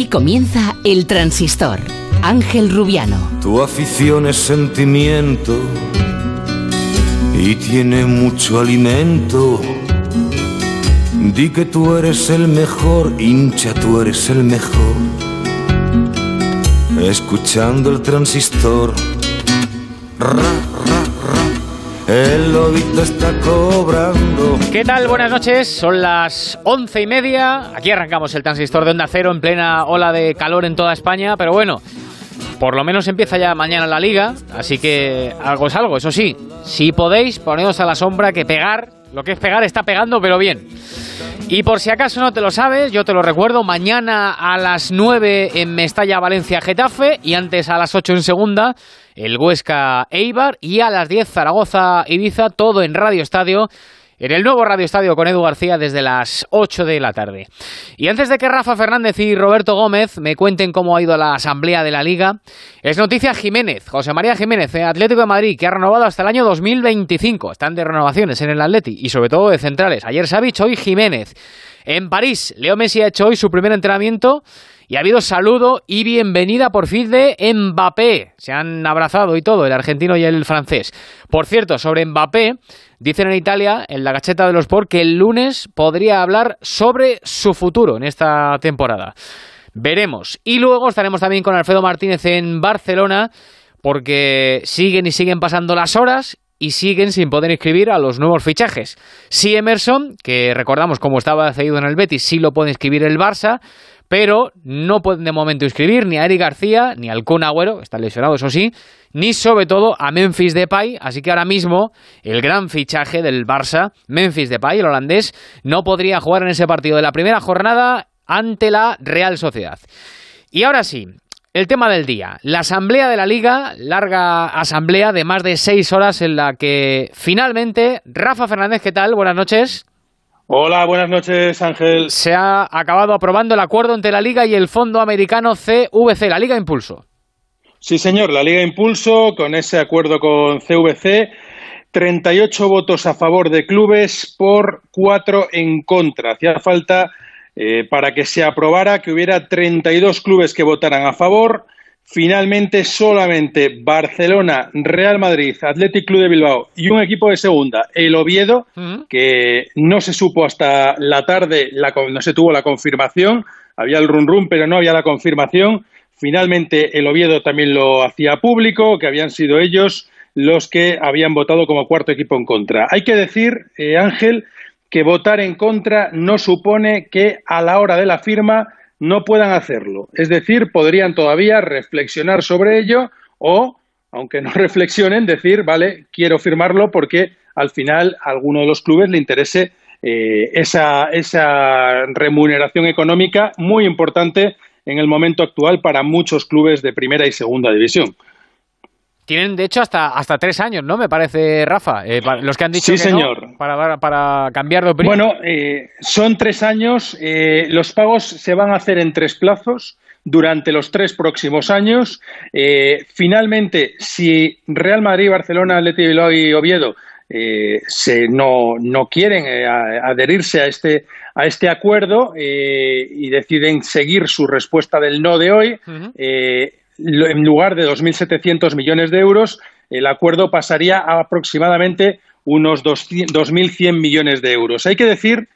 Y comienza el transistor. Ángel Rubiano. Tu afición es sentimiento y tiene mucho alimento. Di que tú eres el mejor, hincha, tú eres el mejor. Escuchando el transistor. El lobito está cobrando. ¿Qué tal? Buenas noches. Son las once y media. Aquí arrancamos el transistor de Onda Cero en plena ola de calor en toda España. Pero bueno, por lo menos empieza ya mañana la liga. Así que algo es algo. Eso sí, si podéis, ponedos a la sombra que pegar. Lo que es pegar está pegando, pero bien. Y por si acaso no te lo sabes, yo te lo recuerdo, mañana a las 9 en Mestalla, Valencia, Getafe y antes a las 8 en segunda el Huesca Eibar y a las 10 Zaragoza Ibiza, todo en Radio Estadio. En el nuevo Radio Estadio con Edu García desde las 8 de la tarde. Y antes de que Rafa Fernández y Roberto Gómez me cuenten cómo ha ido la asamblea de la Liga, es noticia Jiménez, José María Jiménez, Atlético de Madrid, que ha renovado hasta el año 2025. Están de renovaciones en el Atleti y sobre todo de centrales. Ayer Savich, hoy Jiménez. En París, Leo Messi ha hecho hoy su primer entrenamiento y ha habido saludo y bienvenida por fin de Mbappé. Se han abrazado y todo, el argentino y el francés. Por cierto, sobre Mbappé, dicen en Italia, en la gacheta de los Sport, que el lunes podría hablar sobre su futuro en esta temporada. Veremos. Y luego estaremos también con Alfredo Martínez en Barcelona, porque siguen y siguen pasando las horas y siguen sin poder inscribir a los nuevos fichajes. Si Emerson, que recordamos cómo estaba cedido en el Betis, sí lo puede inscribir el Barça, pero no pueden de momento inscribir ni a Eric García, ni al Kun Agüero, está lesionado, eso sí, ni sobre todo a Memphis Depay, así que ahora mismo el gran fichaje del Barça, Memphis Depay, el holandés, no podría jugar en ese partido de la primera jornada ante la Real Sociedad. Y ahora sí, el tema del día, la asamblea de la liga, larga asamblea de más de seis horas en la que finalmente, Rafa Fernández, ¿qué tal? Buenas noches. Hola, buenas noches, Ángel. Se ha acabado aprobando el acuerdo entre la Liga y el Fondo Americano CVC, la Liga Impulso. Sí, señor, la Liga Impulso, con ese acuerdo con CVC, 38 votos a favor de clubes por 4 en contra. Hacía falta eh, para que se aprobara que hubiera 32 clubes que votaran a favor, Finalmente, solamente Barcelona, Real Madrid, Athletic Club de Bilbao y un equipo de segunda, el Oviedo, que no se supo hasta la tarde, no se tuvo la confirmación, había el run run, pero no había la confirmación. Finalmente, el Oviedo también lo hacía público, que habían sido ellos los que habían votado como cuarto equipo en contra. Hay que decir, eh, Ángel, que votar en contra no supone que a la hora de la firma no puedan hacerlo. Es decir, podrían todavía reflexionar sobre ello o, aunque no reflexionen, decir, vale, quiero firmarlo porque al final a alguno de los clubes le interese eh, esa, esa remuneración económica muy importante en el momento actual para muchos clubes de primera y segunda división. Tienen, de hecho, hasta, hasta tres años, ¿no? Me parece, Rafa. Eh, los que han dicho sí, señor. para, para cambiar de opinión. Bueno, eh, son tres años. Eh, los pagos se van a hacer en tres plazos durante los tres próximos años. finalmente, si Real Madrid, Barcelona, Atlético Bilbao y Oviedo se, no, no quieren adherirse a este, a este acuerdo y deciden seguir su respuesta del no de hoy, en lugar de 2.700 millones de euros, el acuerdo pasaría a aproximadamente unos 2.100 millones de euros. Hay que decir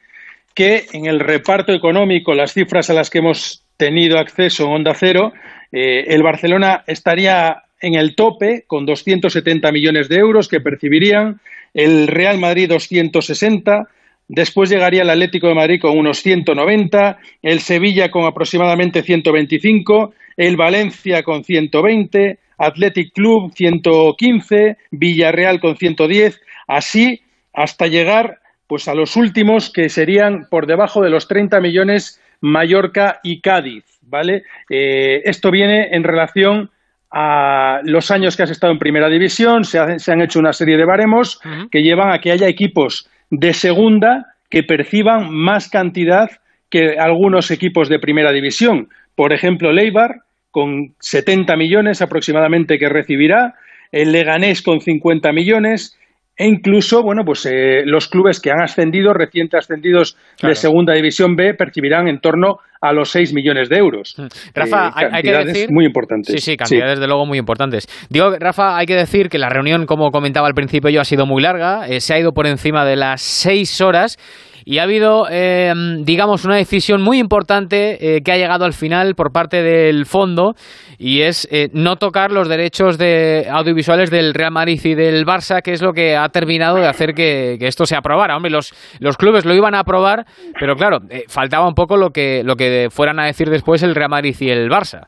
que en el reparto económico, las cifras a las que hemos tenido acceso en Onda Cero, eh, el Barcelona estaría en el tope con 270 millones de euros que percibirían, el Real Madrid 260, Después llegaría el Atlético de Madrid con unos 190, el Sevilla con aproximadamente 125, el Valencia con 120, Athletic Club 115, Villarreal con 110, así hasta llegar pues a los últimos que serían por debajo de los 30 millones Mallorca y Cádiz, ¿vale? Eh, esto viene en relación a los años que has estado en primera división, se, han hecho una serie de baremos que llevan a que haya equipos de segunda que perciban más cantidad que algunos equipos de primera división. Por ejemplo, Leibar, con 70 millones aproximadamente que recibirá, el Leganés con 50 millones, e incluso, bueno, pues eh, los clubes que han ascendido, recientes ascendidos de Segunda División B, percibirán en torno a los 6 millones de euros. Mm. Rafa, eh, hay, que decir... muy importantes. Sí, sí, cantidades de luego muy importantes. Digo, Rafa, hay que decir que la reunión, como comentaba al principio yo, ha sido muy larga, eh, se ha ido por encima de las 6 horas y ha habido, eh, digamos, una decisión muy importante eh, que ha llegado al final por parte del fondo y es eh, no tocar los derechos de audiovisuales del Real Madrid y del Barça, que es lo que ha terminado de hacer que, esto se aprobara. Hombre, los, los clubes lo iban a aprobar, pero claro, faltaba un poco lo que, lo que fueran a decir después el Real Madrid y el Barça.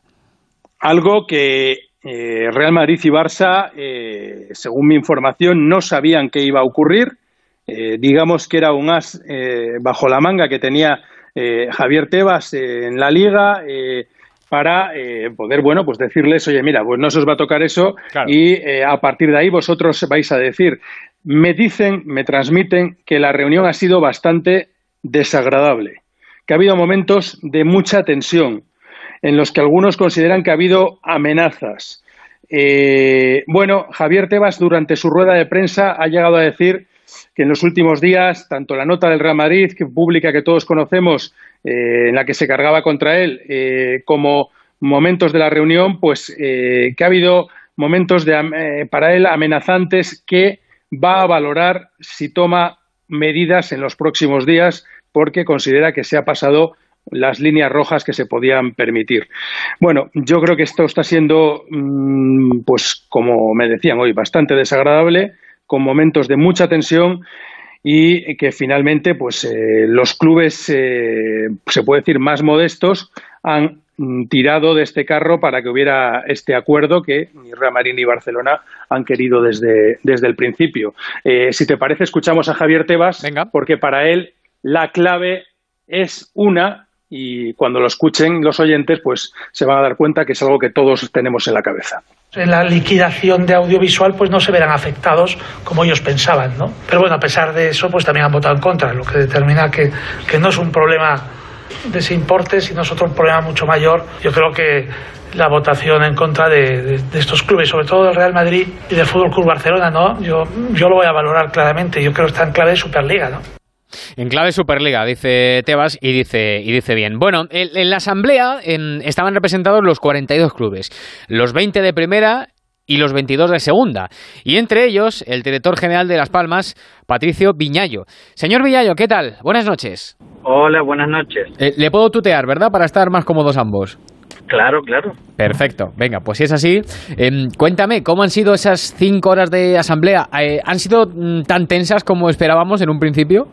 Algo que Real Madrid y Barça, según mi información, no sabían que iba a ocurrir eh, digamos que era un as eh, bajo la manga que tenía eh, Javier Tebas en la liga para poder, bueno, pues decirles, oye, mira, pues no se os va a tocar eso y a partir de ahí vosotros vais a decir. Me dicen, me transmiten que la reunión ha sido bastante desagradable, que ha habido momentos de mucha tensión, en los que algunos consideran que ha habido amenazas. bueno, Javier Tebas durante su rueda de prensa ha llegado a decir que en los últimos días, tanto la nota del Real Madrid, que pública que todos conocemos, eh, en la que se cargaba contra él, eh, como momentos de la reunión, pues eh, que ha habido momentos de, para él amenazantes que va a valorar si toma medidas en los próximos días porque considera que se ha pasado las líneas rojas que se podían permitir. Bueno, yo creo que esto está siendo, mm, pues como me decían hoy, bastante desagradable con momentos de mucha tensión y que finalmente pues eh, los clubes eh, se puede decir más modestos han tirado de este carro para que hubiera este acuerdo que ni Real Madrid ni Barcelona han querido desde, desde el principio. Eh, si te parece, escuchamos a Javier Tebas, porque para él la clave es una y cuando lo escuchen los oyentes, pues se van a dar cuenta que es algo que todos tenemos en la cabeza en la liquidación de audiovisual pues no se verán afectados como ellos pensaban, ¿no? Pero bueno, a pesar de eso, pues también han votado en contra, lo que determina que, que no es un problema de ese importe, sino es otro problema mucho mayor. Yo creo que la votación en contra de, de, estos clubes, sobre todo del Real Madrid y del Fútbol Club Barcelona, ¿no? Yo, yo lo voy a valorar claramente. Yo creo que está en clave de Superliga, ¿no? En clave Superliga, dice Tebas, y dice, y dice bien. Bueno, en, la asamblea estaban representados los 42 clubes, los 20 de primera y los 22 de segunda. Y entre ellos, el director general de Las Palmas, Patricio Viñallo. Señor Viñallo, ¿qué tal? Buenas noches. Hola, buenas noches. Eh, le puedo tutear, ¿verdad? Para estar más cómodos ambos. Claro, claro. Perfecto. Venga, pues si es así, em, cuéntame, ¿cómo han sido esas cinco horas de asamblea? Eh, ¿Han sido mm, tan tensas como esperábamos en un principio?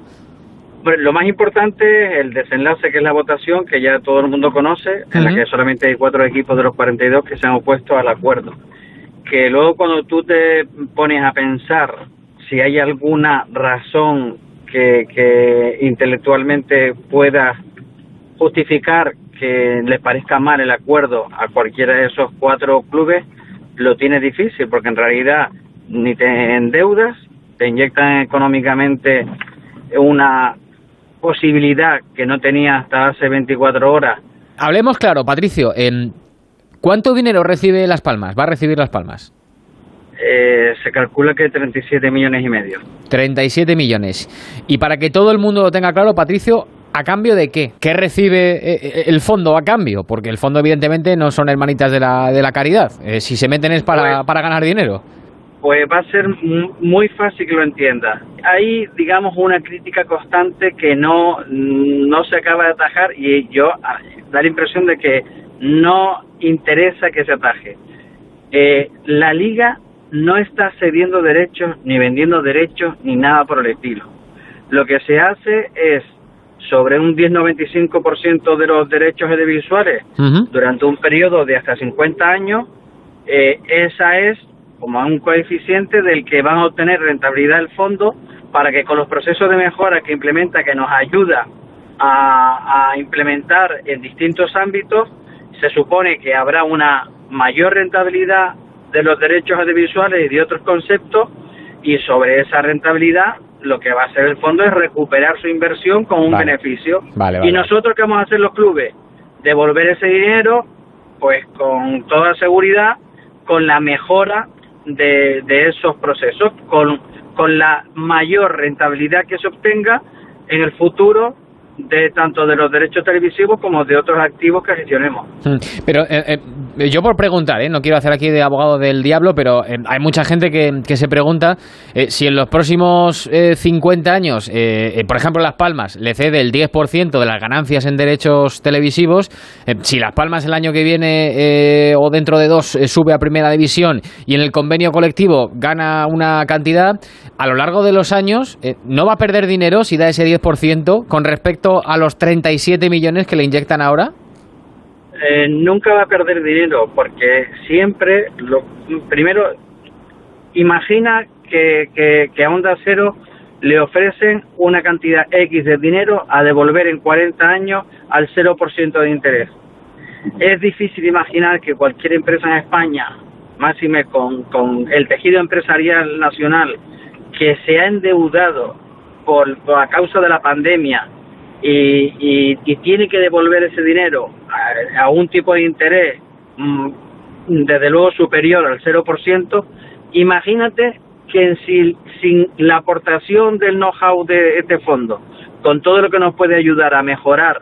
Lo más importante es el desenlace, que es la votación, que ya todo el mundo conoce, en la que solamente hay cuatro equipos de los 42 que se han opuesto al acuerdo. Que luego cuando tú te pones a pensar si hay alguna razón que, que intelectualmente pueda justificar que les parezca mal el acuerdo a cualquiera de esos cuatro clubes, lo tiene difícil, porque en realidad ni te endeudas, te inyectan económicamente una posibilidad que no tenía hasta hace 24 horas. Hablemos claro, Patricio. ¿Cuánto dinero recibe Las Palmas? ¿Va a recibir Las Palmas? Eh, se calcula que 37 millones y medio. 37 millones. Y para que todo el mundo lo tenga claro, Patricio, ¿a cambio de qué? ¿Qué recibe eh, eh, el fondo a cambio? Porque el fondo, evidentemente, no son hermanitas de la, de la caridad. si se meten es para, pues para ganar dinero pues va a ser muy fácil que lo entienda. Hay, digamos, una crítica constante que no, no se acaba de atajar y yo ah, da la impresión de que no interesa que se ataje. Eh, la liga no está cediendo derechos, ni vendiendo derechos, ni nada por el estilo. Lo que se hace es sobre un 10-95% de los derechos audiovisuales durante un periodo de hasta 50 años, eh, esa es como un coeficiente del que van a obtener rentabilidad del fondo para que con los procesos de mejora que implementa, que nos ayuda a, implementar en distintos ámbitos, se supone que habrá una mayor rentabilidad de los derechos audiovisuales y de otros conceptos y sobre esa rentabilidad lo que va a hacer el fondo es recuperar su inversión con un beneficio. y nosotros, ¿qué vamos a hacer los clubes? Devolver ese dinero, pues con toda seguridad, con la mejora de, de esos procesos con, con la mayor rentabilidad que se obtenga en el futuro de tanto de los derechos televisivos como de otros activos que gestionemos. Hmm. Pero eh, eh, yo por preguntar, ¿eh? no quiero hacer aquí de abogado del diablo, pero hay mucha gente que, se pregunta si en los próximos 50 años, por ejemplo Las Palmas, le cede el 10% de las ganancias en derechos televisivos, si Las Palmas el año que viene o dentro de dos sube a primera división y en el convenio colectivo gana una cantidad, a lo largo de los años no va a perder dinero si da ese 10% con respecto a los 37 millones que le inyectan ahora? Eh, nunca va a perder dinero porque siempre, lo, primero, imagina que, que, a Onda Cero le ofrecen una cantidad X de dinero a devolver en 40 años al 0% de interés. Es difícil imaginar que cualquier empresa en España, máxime con, con el tejido empresarial nacional, que se ha endeudado por, por a causa de la pandemia y, y, tiene que devolver ese dinero a, un tipo de interés mm, desde luego superior al 0%, imagínate que sin, sin la aportación del know-how de este fondo, con todo lo que nos puede ayudar a mejorar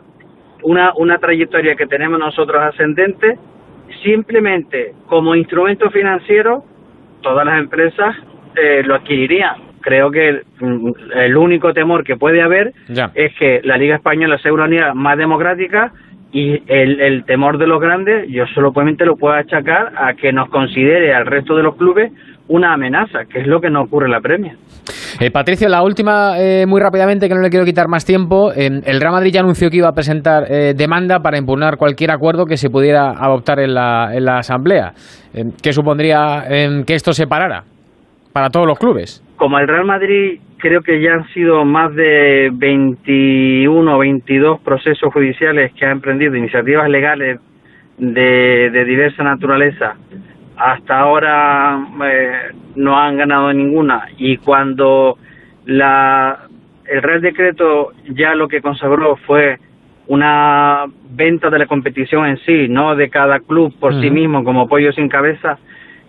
una, trayectoria que tenemos nosotros ascendente, simplemente como instrumento financiero, todas las empresas eh, lo adquirirían creo que mm, el, único temor que puede haber es que la Liga Española sea una liga más democrática y el, temor de los grandes yo solamente lo puedo achacar a que nos considere al resto de los clubes una amenaza, que es lo que no ocurre en la Premier. Eh, Patricio, la última, eh, muy rápidamente, que no le quiero quitar más tiempo. el Real Madrid ya anunció que iba a presentar eh, demanda para impugnar cualquier acuerdo que se pudiera adoptar en la, en la Asamblea. ¿Qué supondría que esto se parara para todos los clubes? Como el Real Madrid creo que ya han sido más de 21 o 22 procesos judiciales que ha emprendido, iniciativas legales de, de diversa naturaleza, hasta ahora eh, no han ganado ninguna. Y cuando la, el Real Decreto ya lo que consagró fue una venta de la competición en sí, no de cada club por sí mismo como pollo sin cabeza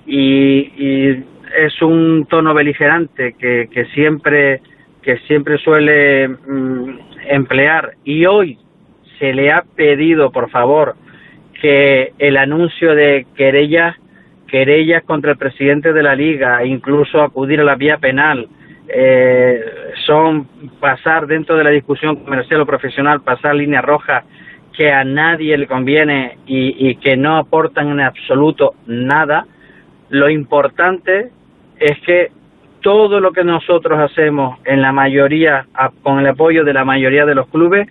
y, y es un tono beligerante que, que siempre que siempre suele mm, emplear. Y hoy se le ha pedido por favor que el anuncio de querellas querellas contra el presidente de la liga incluso acudir a la vía penal eh, son pasar dentro de la discusión comercial o profesional pasar líneas rojas que a nadie le conviene y, y que no aportan en absoluto nada. Lo importante es que todo lo que nosotros hacemos en la mayoría, con el apoyo de la mayoría de los clubes,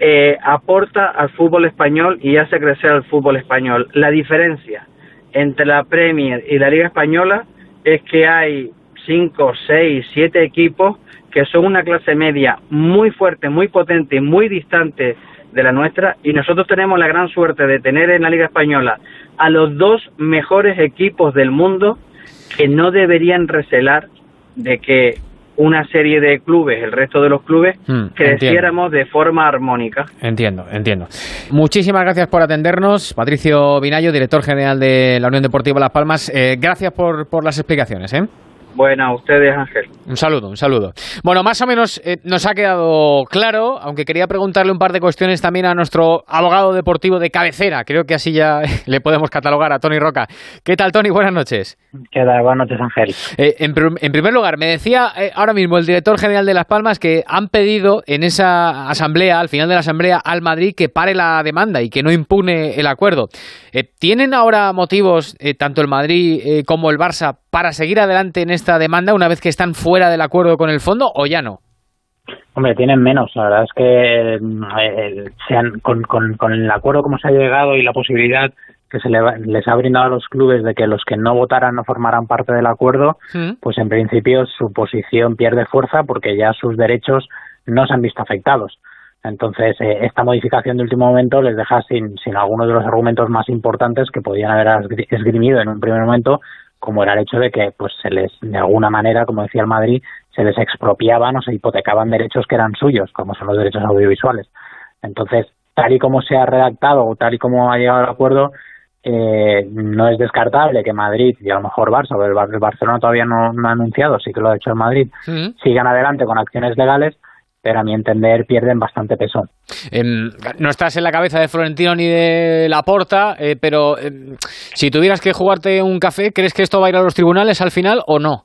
eh, aporta al fútbol español y hace crecer al fútbol español. La diferencia entre la Premier y la Liga Española es que hay cinco, seis, siete equipos que son una clase media muy fuerte, muy potente, muy distante de la nuestra y nosotros tenemos la gran suerte de tener en la Liga Española a los dos mejores equipos del mundo que no deberían recelar de que una serie de clubes, el resto de los clubes, hmm, creciéramos de forma armónica. Entiendo, entiendo. Muchísimas gracias por atendernos, Patricio Vinayo, director general de la Unión Deportiva Las Palmas. Eh, gracias por, por las explicaciones. ¿eh? Bueno, a ustedes, Ángel. Un saludo, un saludo. Bueno, más o menos eh, nos ha quedado claro, aunque quería preguntarle un par de cuestiones también a nuestro abogado deportivo de cabecera. Creo que así ya le podemos catalogar a Tony Roca. ¿Qué tal, Tony? Buenas noches. ¿Qué tal? Buenas noches, Ángel. Eh, en, primer lugar, me decía eh, ahora mismo el director general de Las Palmas que han pedido en esa asamblea, al final de la asamblea, al Madrid que pare la demanda y que no impune el acuerdo. ¿Tienen ahora motivos, tanto el Madrid como el Barça, para seguir adelante en esta demanda una vez que están fuera del acuerdo con el fondo o ya no? Hombre, tienen menos. La verdad es que eh, con, el acuerdo como se ha llegado y la posibilidad que se les ha brindado a los clubes de que los que no votaran no formaran parte del acuerdo, mm. pues en principio su posición pierde fuerza porque ya sus derechos no se han visto afectados. Entonces, eh, esta modificación de último momento les deja sin, sin algunos de los argumentos más importantes que podían haber esgrimido en un primer momento como era el hecho de que pues se les de alguna manera como decía el Madrid se les expropiaban o se hipotecaban derechos que eran suyos como son los derechos audiovisuales. Entonces tal y como se ha redactado o tal y como ha llegado el acuerdo eh, no es descartable que Madrid y a lo mejor Barça o el, Barcelona todavía no, ha anunciado sí que lo ha hecho el Madrid sigan adelante con acciones legales pero a mi entender pierden bastante peso. Em, no estás en la cabeza de Florentino ni de Laporta, eh, pero em, si tuvieras que jugarte un café, ¿crees que esto va a ir a los tribunales al final o no?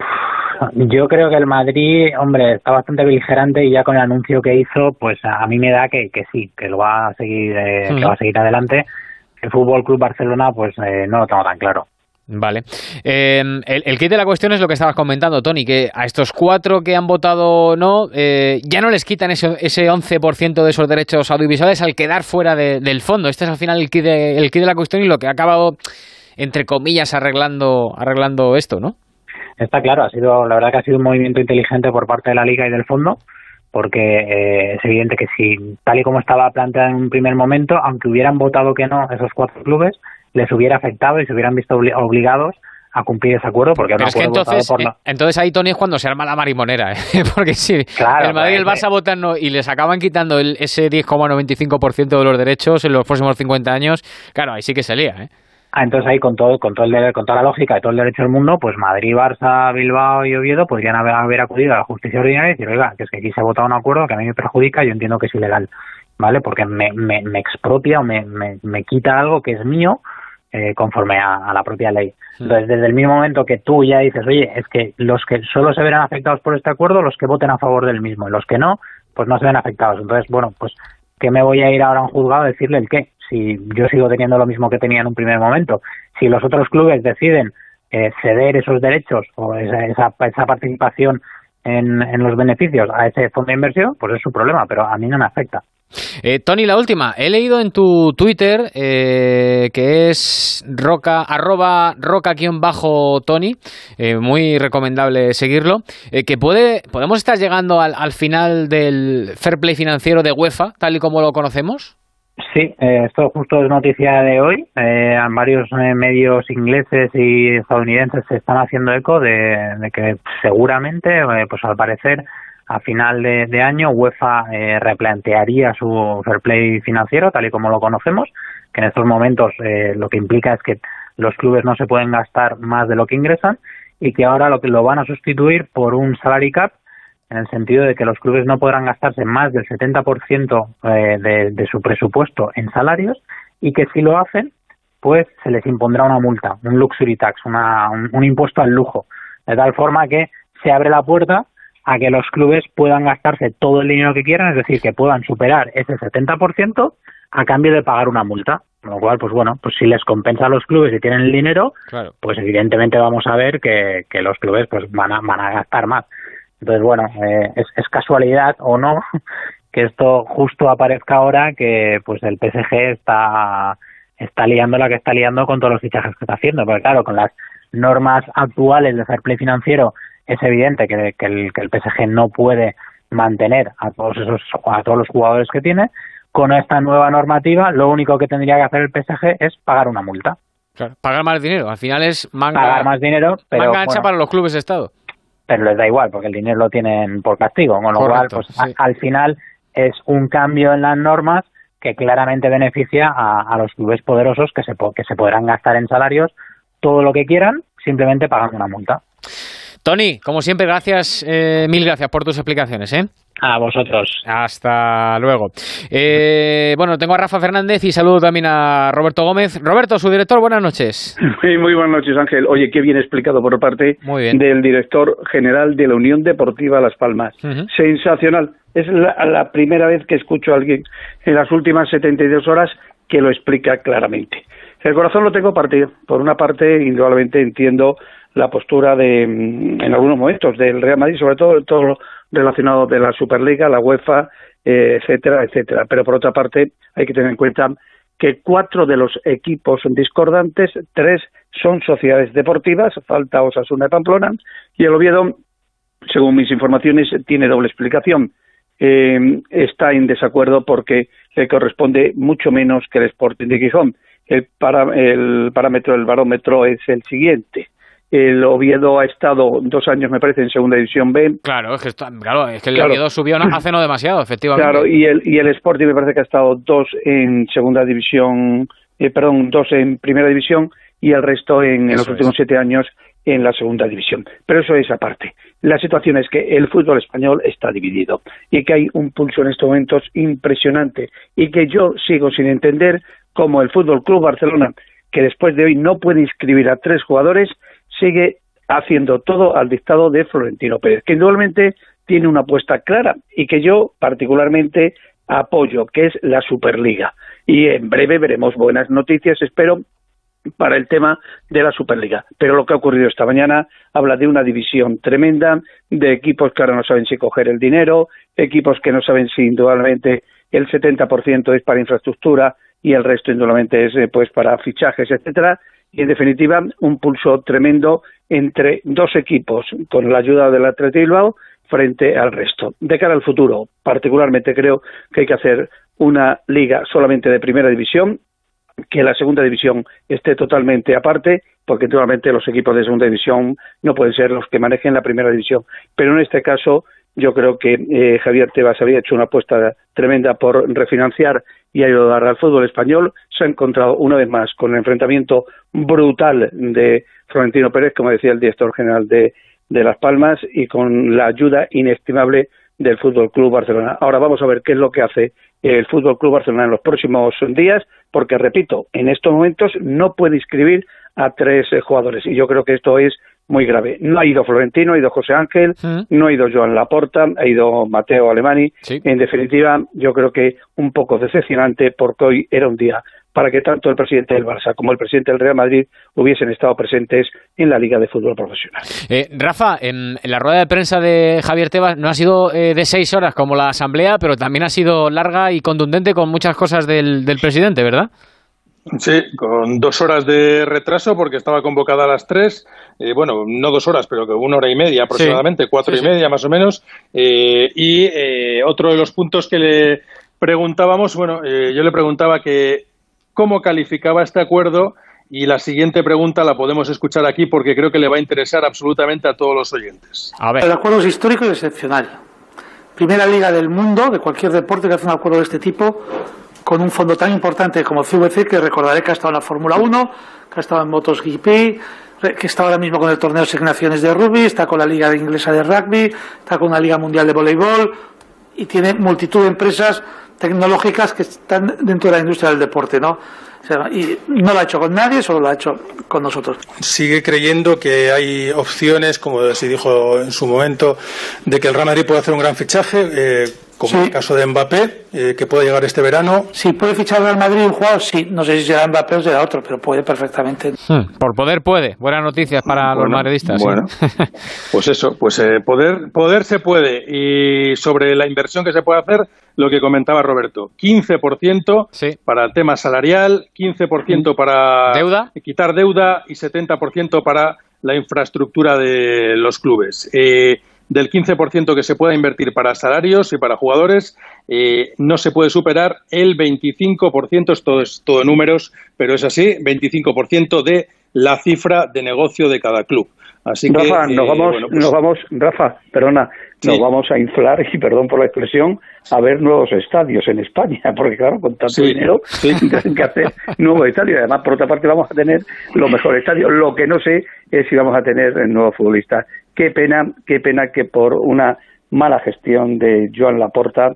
Yo creo que el Madrid, hombre, está bastante beligerante y ya con el anuncio que hizo, pues a, mí me da que, que sí, que lo va a seguir, eh, que va a seguir adelante. El Fútbol Club Barcelona, pues eh, no lo tengo tan claro. Vale. Eh, el, kit de la cuestión es lo que estabas comentando, Tony, que a estos cuatro que han votado no, eh, ya no les quitan ese, ese 11% de esos derechos audiovisuales al quedar fuera del fondo. Este es al final el kit, de, el kit de la cuestión y lo que ha acabado, entre comillas, arreglando, arreglando esto, ¿no? Está claro, ha sido, la verdad que ha sido un movimiento inteligente por parte de la Liga y del fondo, porque eh, es evidente que si, tal y como estaba planteado en un primer momento, aunque hubieran votado que no esos cuatro clubes, les hubiera afectado y se hubieran visto obligados a cumplir ese acuerdo porque es que entonces, por eh, entonces ahí Tony es cuando se arma la marimonera ¿eh? porque si el Madrid y el Barça votan no, y les acaban quitando el, ese 10,95% de los derechos en los próximos 50 años claro ahí sí que se lía ¿eh? Ah, entonces ahí con todo, con todo el, con toda la lógica y todo el derecho del mundo, pues Madrid, Barça, Bilbao y Oviedo podrían haber, haber acudido a la justicia ordinaria y decir, oiga, que es que aquí se ha votado un acuerdo que a mí me perjudica, yo entiendo que es ilegal, ¿vale? Porque me, me, me expropia o me, me, me quita algo que es mío eh, conforme a, la propia ley. Entonces, desde el mismo momento que tú ya dices, oye, es que los que solo se verán afectados por este acuerdo, los que voten a favor del mismo, y los que no, pues no se ven afectados. Entonces, bueno, pues, ¿qué me voy a ir ahora a un juzgado a decirle el qué? Si yo sigo teniendo lo mismo que tenía en un primer momento, si los otros clubes deciden eh, ceder esos derechos o esa, esa, esa participación en, en los beneficios a ese fondo de inversión, pues es su problema, pero a mí no me afecta. Eh, Tony, la última. He leído en tu Twitter, eh, que es roca, arroba roca-tony, eh, muy recomendable seguirlo, que puede, podemos estar llegando al, al, final del fair play financiero de UEFA, tal y como lo conocemos. Sí, esto justo es noticia de hoy. varios medios ingleses y estadounidenses se están haciendo eco de, de que seguramente, pues al parecer, a final de, año UEFA eh, replantearía su fair play financiero tal y como lo conocemos, que en estos momentos eh, lo que implica es que los clubes no se pueden gastar más de lo que ingresan y que ahora lo que lo van a sustituir por un salary cap en el sentido de que los clubes no podrán gastarse más del 70% eh, de, su presupuesto en salarios y que si lo hacen, pues se les impondrá una multa, un luxury tax, una, un impuesto al lujo, de tal forma que se abre la puerta a que los clubes puedan gastarse todo el dinero que quieran, es decir, que puedan superar ese 70% a cambio de pagar una multa. Con lo cual, pues bueno, pues si les compensa a los clubes y tienen el dinero, pues evidentemente vamos a ver que, los clubes pues van a, van a gastar más. Entonces, bueno, eh, es, casualidad o no que esto justo aparezca ahora que pues el PSG está está liando la que está liando con todos los fichajes que está haciendo, porque claro, con las normas actuales de fair play financiero es evidente que, el, que el PSG no puede mantener a todos esos a todos los jugadores que tiene con esta nueva normativa lo único que tendría que hacer el PSG es pagar una multa. Pagar más dinero. Al final es manga pagar más dinero pero manga para los clubes de estado. Pero les da igual porque el dinero lo tienen por castigo con lo cual pues al final es un cambio en las normas que claramente beneficia a, a los clubes poderosos que se que se podrán gastar en salarios todo lo que quieran simplemente pagando una multa Tony, como siempre, gracias, eh, mil gracias por tus explicaciones. ¿eh? A vosotros. Hasta luego. Eh, bueno, tengo a Rafa Fernández y saludo también a Roberto Gómez. Roberto, su director, buenas noches. Muy, buenas noches, Ángel. Oye, qué bien explicado por parte del director general de la Unión Deportiva Las Palmas. Sensacional. Es la, primera vez que escucho a alguien en las últimas 72 horas que lo explica claramente. El corazón lo tengo partido. Por una parte, indudablemente entiendo la postura de, mm, en algunos momentos, del Real Madrid, sobre todo todo relacionado de la Superliga, la UEFA, eh, etcétera, etcétera. Pero por otra parte, hay que tener en cuenta que cuatro de los equipos discordantes, tres son sociedades deportivas, falta Osasuna y Pamplona, y el Oviedo, según mis informaciones, tiene doble explicación. Eh, está en desacuerdo porque le corresponde mucho menos que el Sporting de Gijón. El, el parámetro del barómetro es el siguiente el Oviedo ha estado dos años, me parece, en segunda división B. Claro, es que, claro, es que el Oviedo subió hace no demasiado, efectivamente. Claro, y el, y el Sporting me parece que ha estado dos en segunda división, eh, perdón, dos en primera división y el resto en, los últimos siete años en la segunda división. Pero eso es aparte. La situación es que el fútbol español está dividido y que hay un pulso en estos momentos impresionante y que yo sigo sin entender cómo el Fútbol Club Barcelona, que después de hoy no puede inscribir a tres jugadores, sigue haciendo todo al dictado de Florentino Pérez, que indudablemente tiene una apuesta clara y que yo particularmente apoyo, que es la Superliga. Y en breve veremos buenas noticias, espero, para el tema de la Superliga. Pero lo que ha ocurrido esta mañana habla de una división tremenda, de equipos que ahora no saben si coger el dinero, equipos que no saben si indudablemente el 70% es para infraestructura y el resto indudablemente es eh, pues para fichajes, etcétera, y en definitiva un pulso tremendo entre dos equipos con la ayuda del Atleti Bilbao frente al resto. De cara al futuro, particularmente creo que hay que hacer una liga solamente de primera división, que la segunda división esté totalmente aparte, porque naturalmente los equipos de segunda división no pueden ser los que manejen la primera división. Pero en este caso, yo creo que eh, Javier Tebas había hecho una apuesta tremenda por refinanciar y ayudar al fútbol español. Se ha encontrado una vez más con el enfrentamiento brutal de Florentino Pérez, como decía el director general de, Las Palmas, y con la ayuda inestimable del Fútbol Club Barcelona. Ahora vamos a ver qué es lo que hace el Fútbol Club Barcelona en los próximos días, porque repito, en estos momentos no puede inscribir a tres eh, jugadores y yo creo que esto es muy grave. No ha ido Florentino, ha ido José Ángel, mm. no ha ido Joan Laporta, ha ido Mateo Alemani. En definitiva, yo creo que un poco decepcionante porque hoy era un día para que tanto el presidente del Barça como el presidente del Real Madrid hubiesen estado presentes en la Liga de Fútbol Profesional. Eh, Rafa, en, la rueda de prensa de Javier Tebas no ha sido eh, de seis horas como la asamblea, pero también ha sido larga y contundente con muchas cosas del, presidente, ¿verdad? Sí, con dos horas de retraso porque estaba convocada a las tres, eh, bueno, no dos horas, pero que una hora y media aproximadamente, cuatro y media más o menos. y otro de los puntos que le preguntábamos, bueno, yo le preguntaba que cómo calificaba este acuerdo y la siguiente pregunta la podemos escuchar aquí porque creo que le va a interesar absolutamente a todos los oyentes. El acuerdo es histórico y excepcional. Primera liga del mundo de cualquier deporte que hace un acuerdo de este tipo con un fondo tan importante como CVC, que recordaré que ha estado en la Fórmula 1, que ha estado en MotoGP, que está ahora mismo con el torneo de asignaciones de rugby, está con la Liga Inglesa de Rugby, está con la Liga Mundial de Voleibol y tiene multitud de empresas tecnológicas que están dentro de la industria del deporte, ¿no? y no lo ha hecho con nadie, solo lo ha hecho con nosotros. Sigue creyendo que hay opciones, como se dijo en su momento, de que el Real Madrid puede hacer un gran fichaje. Eh, como el caso de Mbappé, eh, que puede llegar este verano. Sí, puede fichar Real Madrid un jugador, sí, no sé si será Mbappé o será otro, pero puede perfectamente. Hmm, por poder puede, buenas noticias para los madridistas. Bueno, pues eso, pues eh, poder, poder se puede. Y sobre la inversión que se puede hacer, lo que comentaba Roberto, 15% sí. para el tema salarial, 15% para ¿Deuda? quitar deuda y 70% para la infraestructura de los clubes. Eh, del 15% que se pueda invertir para salarios y para jugadores, eh, no se puede superar el 25%, esto es todo números, pero es así, 25% de la cifra de negocio de cada club. Así Rafa, que, nos, eh, vamos, pues nos vamos, Rafa, perdona, nos vamos a inflar, y perdón por la expresión, a ver nuevos estadios en España, porque claro, con tanto dinero tienen que hacer nuevos estadios. Además, por otra parte, vamos a tener los mejores estadios. Lo que no sé es si vamos a tener nuevos futbolistas. Qué pena, qué pena que por una mala gestión de Joan Laporta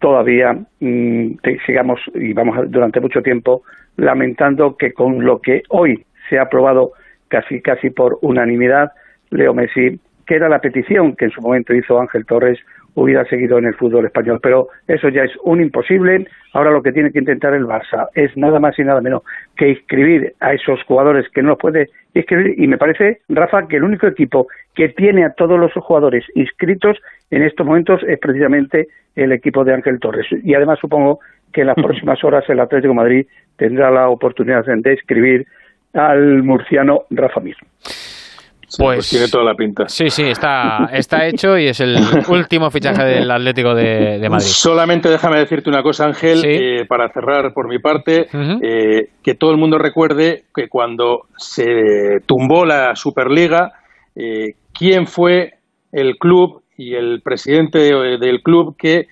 todavía mm, sigamos y vamos durante mucho tiempo lamentando que con lo que hoy se ha aprobado casi casi por unanimidad Leo Messi que era la petición que en su momento hizo Ángel Torres, hubiera seguido en el fútbol español. Pero eso ya es un imposible. Ahora lo que tiene que intentar el Barça es nada más y nada menos que inscribir a esos jugadores que no los puede inscribir. Y me parece, Rafa, que el único equipo que tiene a todos los jugadores inscritos en estos momentos es precisamente el equipo de Ángel Torres. Y además supongo que en las próximas horas el Atlético de Madrid tendrá la oportunidad de inscribir al murciano Rafa Mir. Pues, pues, tiene toda la pinta. Sí, sí, está, está hecho y es el último fichaje del Atlético de, Madrid. Solamente déjame decirte una cosa, Ángel, eh, para cerrar por mi parte, eh, que todo el mundo recuerde que cuando se tumbó la Superliga, eh, quién fue el club y el presidente del club que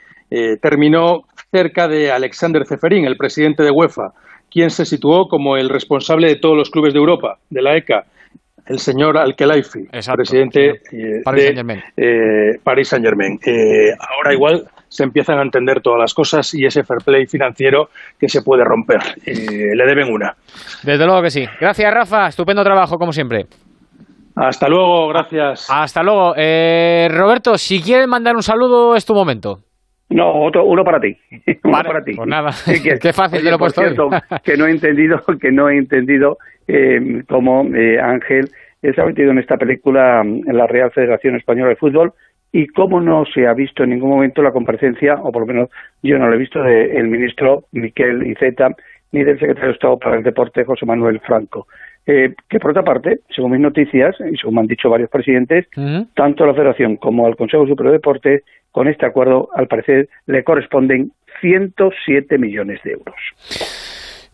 terminó cerca de Alexander Zeferín, el presidente de UEFA quién se situó como el responsable de todos los clubes de Europa, de la ECA, el señor Al-Khelaifi, presidente de Paris Saint-Germain. ahora igual se empiezan a entender todas las cosas y ese fair play financiero que se puede romper. le deben una. Desde luego que sí. Gracias, Rafa. Estupendo trabajo, como siempre. Hasta luego, gracias. Hasta luego. Eh, Roberto, si quieres mandar un saludo, es tu momento. No, otro, uno para ti. Uno para ti. Pues nada, qué fácil lo he puesto que no he entendido, que no he entendido eh, cómo eh, Ángel se ha metido en esta película en la Real Federación Española de Fútbol y cómo no se ha visto en ningún momento la comparecencia, o por lo menos yo no lo he visto, del ministro Miquel Iceta ni del secretario de Estado para el Deporte José Manuel Franco. Eh, que por otra parte, según mis noticias, y según me han dicho varios presidentes, tanto a la Federación como al Consejo Superior de Deporte, con este acuerdo, al parecer, le corresponden 107 millones de euros.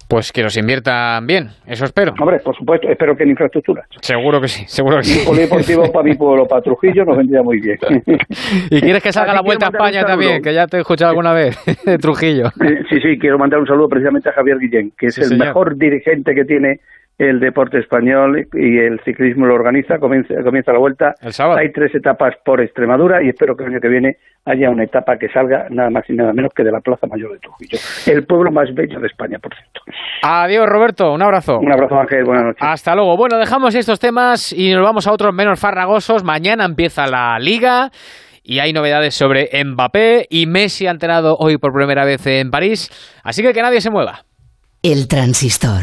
Pues que los inviertan bien, eso espero. Hombre, por supuesto, espero que en infraestructuras. Seguro que sí, seguro que sí. Un polideportivo para mi pueblo, para Trujillo, nos vendría muy bien. ¿Y quieres que salga la Vuelta a España también? Que ya te he escuchado alguna vez, de Trujillo. Sí, sí, quiero mandar un saludo precisamente a Javier Guillén, que es el mejor dirigente que tiene el deporte español y el ciclismo lo organiza, comienza, comienza la vuelta. Hay tres etapas por Extremadura y espero que el año que viene haya una etapa que salga nada más y nada menos que de la Plaza Mayor de Trujillo, el pueblo más bello de España, por cierto. Adiós, Roberto, un abrazo. Un abrazo, Ángel, buenas noches. Hasta luego. Bueno, dejamos estos temas y nos vamos a otros menos farragosos. Mañana empieza la Liga. Y hay novedades sobre Mbappé y Messi ha enterado hoy por primera vez en París. Así que que nadie se mueva. El transistor.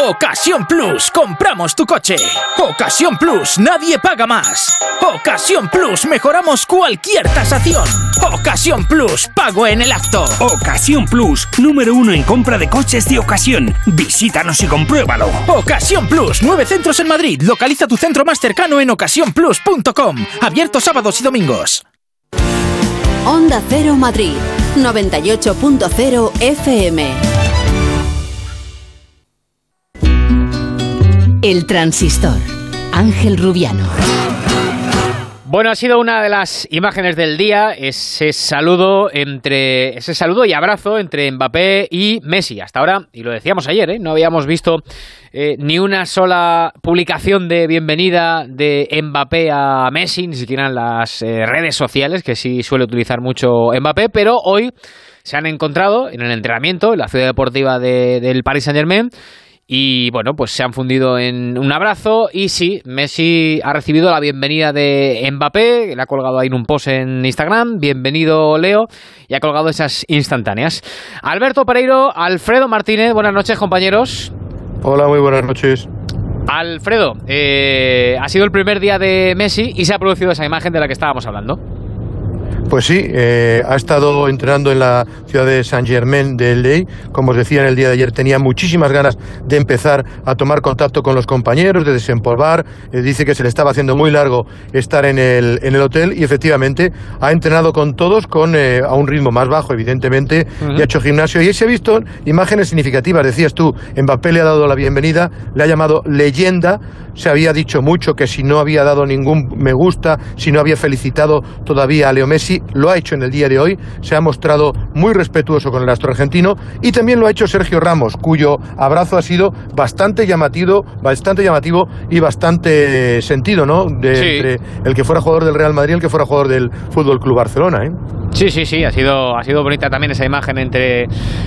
Ocasión Plus, compramos tu coche. Ocasión Plus, nadie paga más. Ocasión Plus, mejoramos cualquier tasación. Ocasión Plus, pago en el acto. Ocasión Plus, número uno en compra de coches de ocasión. Visítanos y compruébalo. Ocasión Plus, nueve centros en Madrid. Localiza tu centro más cercano en ocasiónplus.com. Abierto sábados y domingos. Onda Cero Madrid, 98.0 FM. El transistor. Ángel Rubiano. Bueno, ha sido una de las imágenes del día ese saludo entre ese saludo y abrazo entre Mbappé y Messi. Hasta ahora, y lo decíamos ayer, ¿eh? no habíamos visto eh, ni una sola publicación de bienvenida de Mbappé a Messi, ni siquiera en las eh, redes sociales, que sí suele utilizar mucho Mbappé, pero hoy se han encontrado en el entrenamiento en la ciudad deportiva del Paris Saint Germain y bueno, pues se han fundido en un abrazo y sí, Messi ha recibido la bienvenida de Mbappé, le ha colgado ahí en un post en Instagram, bienvenido Leo, y ha colgado esas instantáneas. Alberto Pereiro, Alfredo Martínez, buenas noches compañeros. Hola, muy buenas noches. Alfredo, eh, ha sido el primer día de Messi y se ha producido esa imagen de la que estábamos hablando. Pues sí, eh, ha estado entrenando en la ciudad de Saint Germain de Ley. Como os decía en el día de ayer, tenía muchísimas ganas de empezar a tomar contacto con los compañeros, de desempolvar. Eh, dice que se le estaba haciendo muy largo estar en el, en el hotel y efectivamente ha entrenado con todos con, eh, a un ritmo más bajo, evidentemente, y ha hecho gimnasio. Y se ha visto imágenes significativas. Decías tú, Mbappé le ha dado la bienvenida, le ha llamado leyenda. Se había dicho mucho que si no había dado ningún me gusta, si no había felicitado todavía a Leo Messi, lo ha hecho en el día de hoy, se ha mostrado muy respetuoso con el astro argentino y también lo ha hecho Sergio Ramos, cuyo abrazo ha sido bastante llamativo, bastante llamativo y bastante sentido, ¿no? De, Entre el que fuera jugador del Real Madrid y el que fuera jugador del Fútbol Club Barcelona, ¿eh? Sí, sí, sí, ha sido, ha sido bonita también esa imagen entre,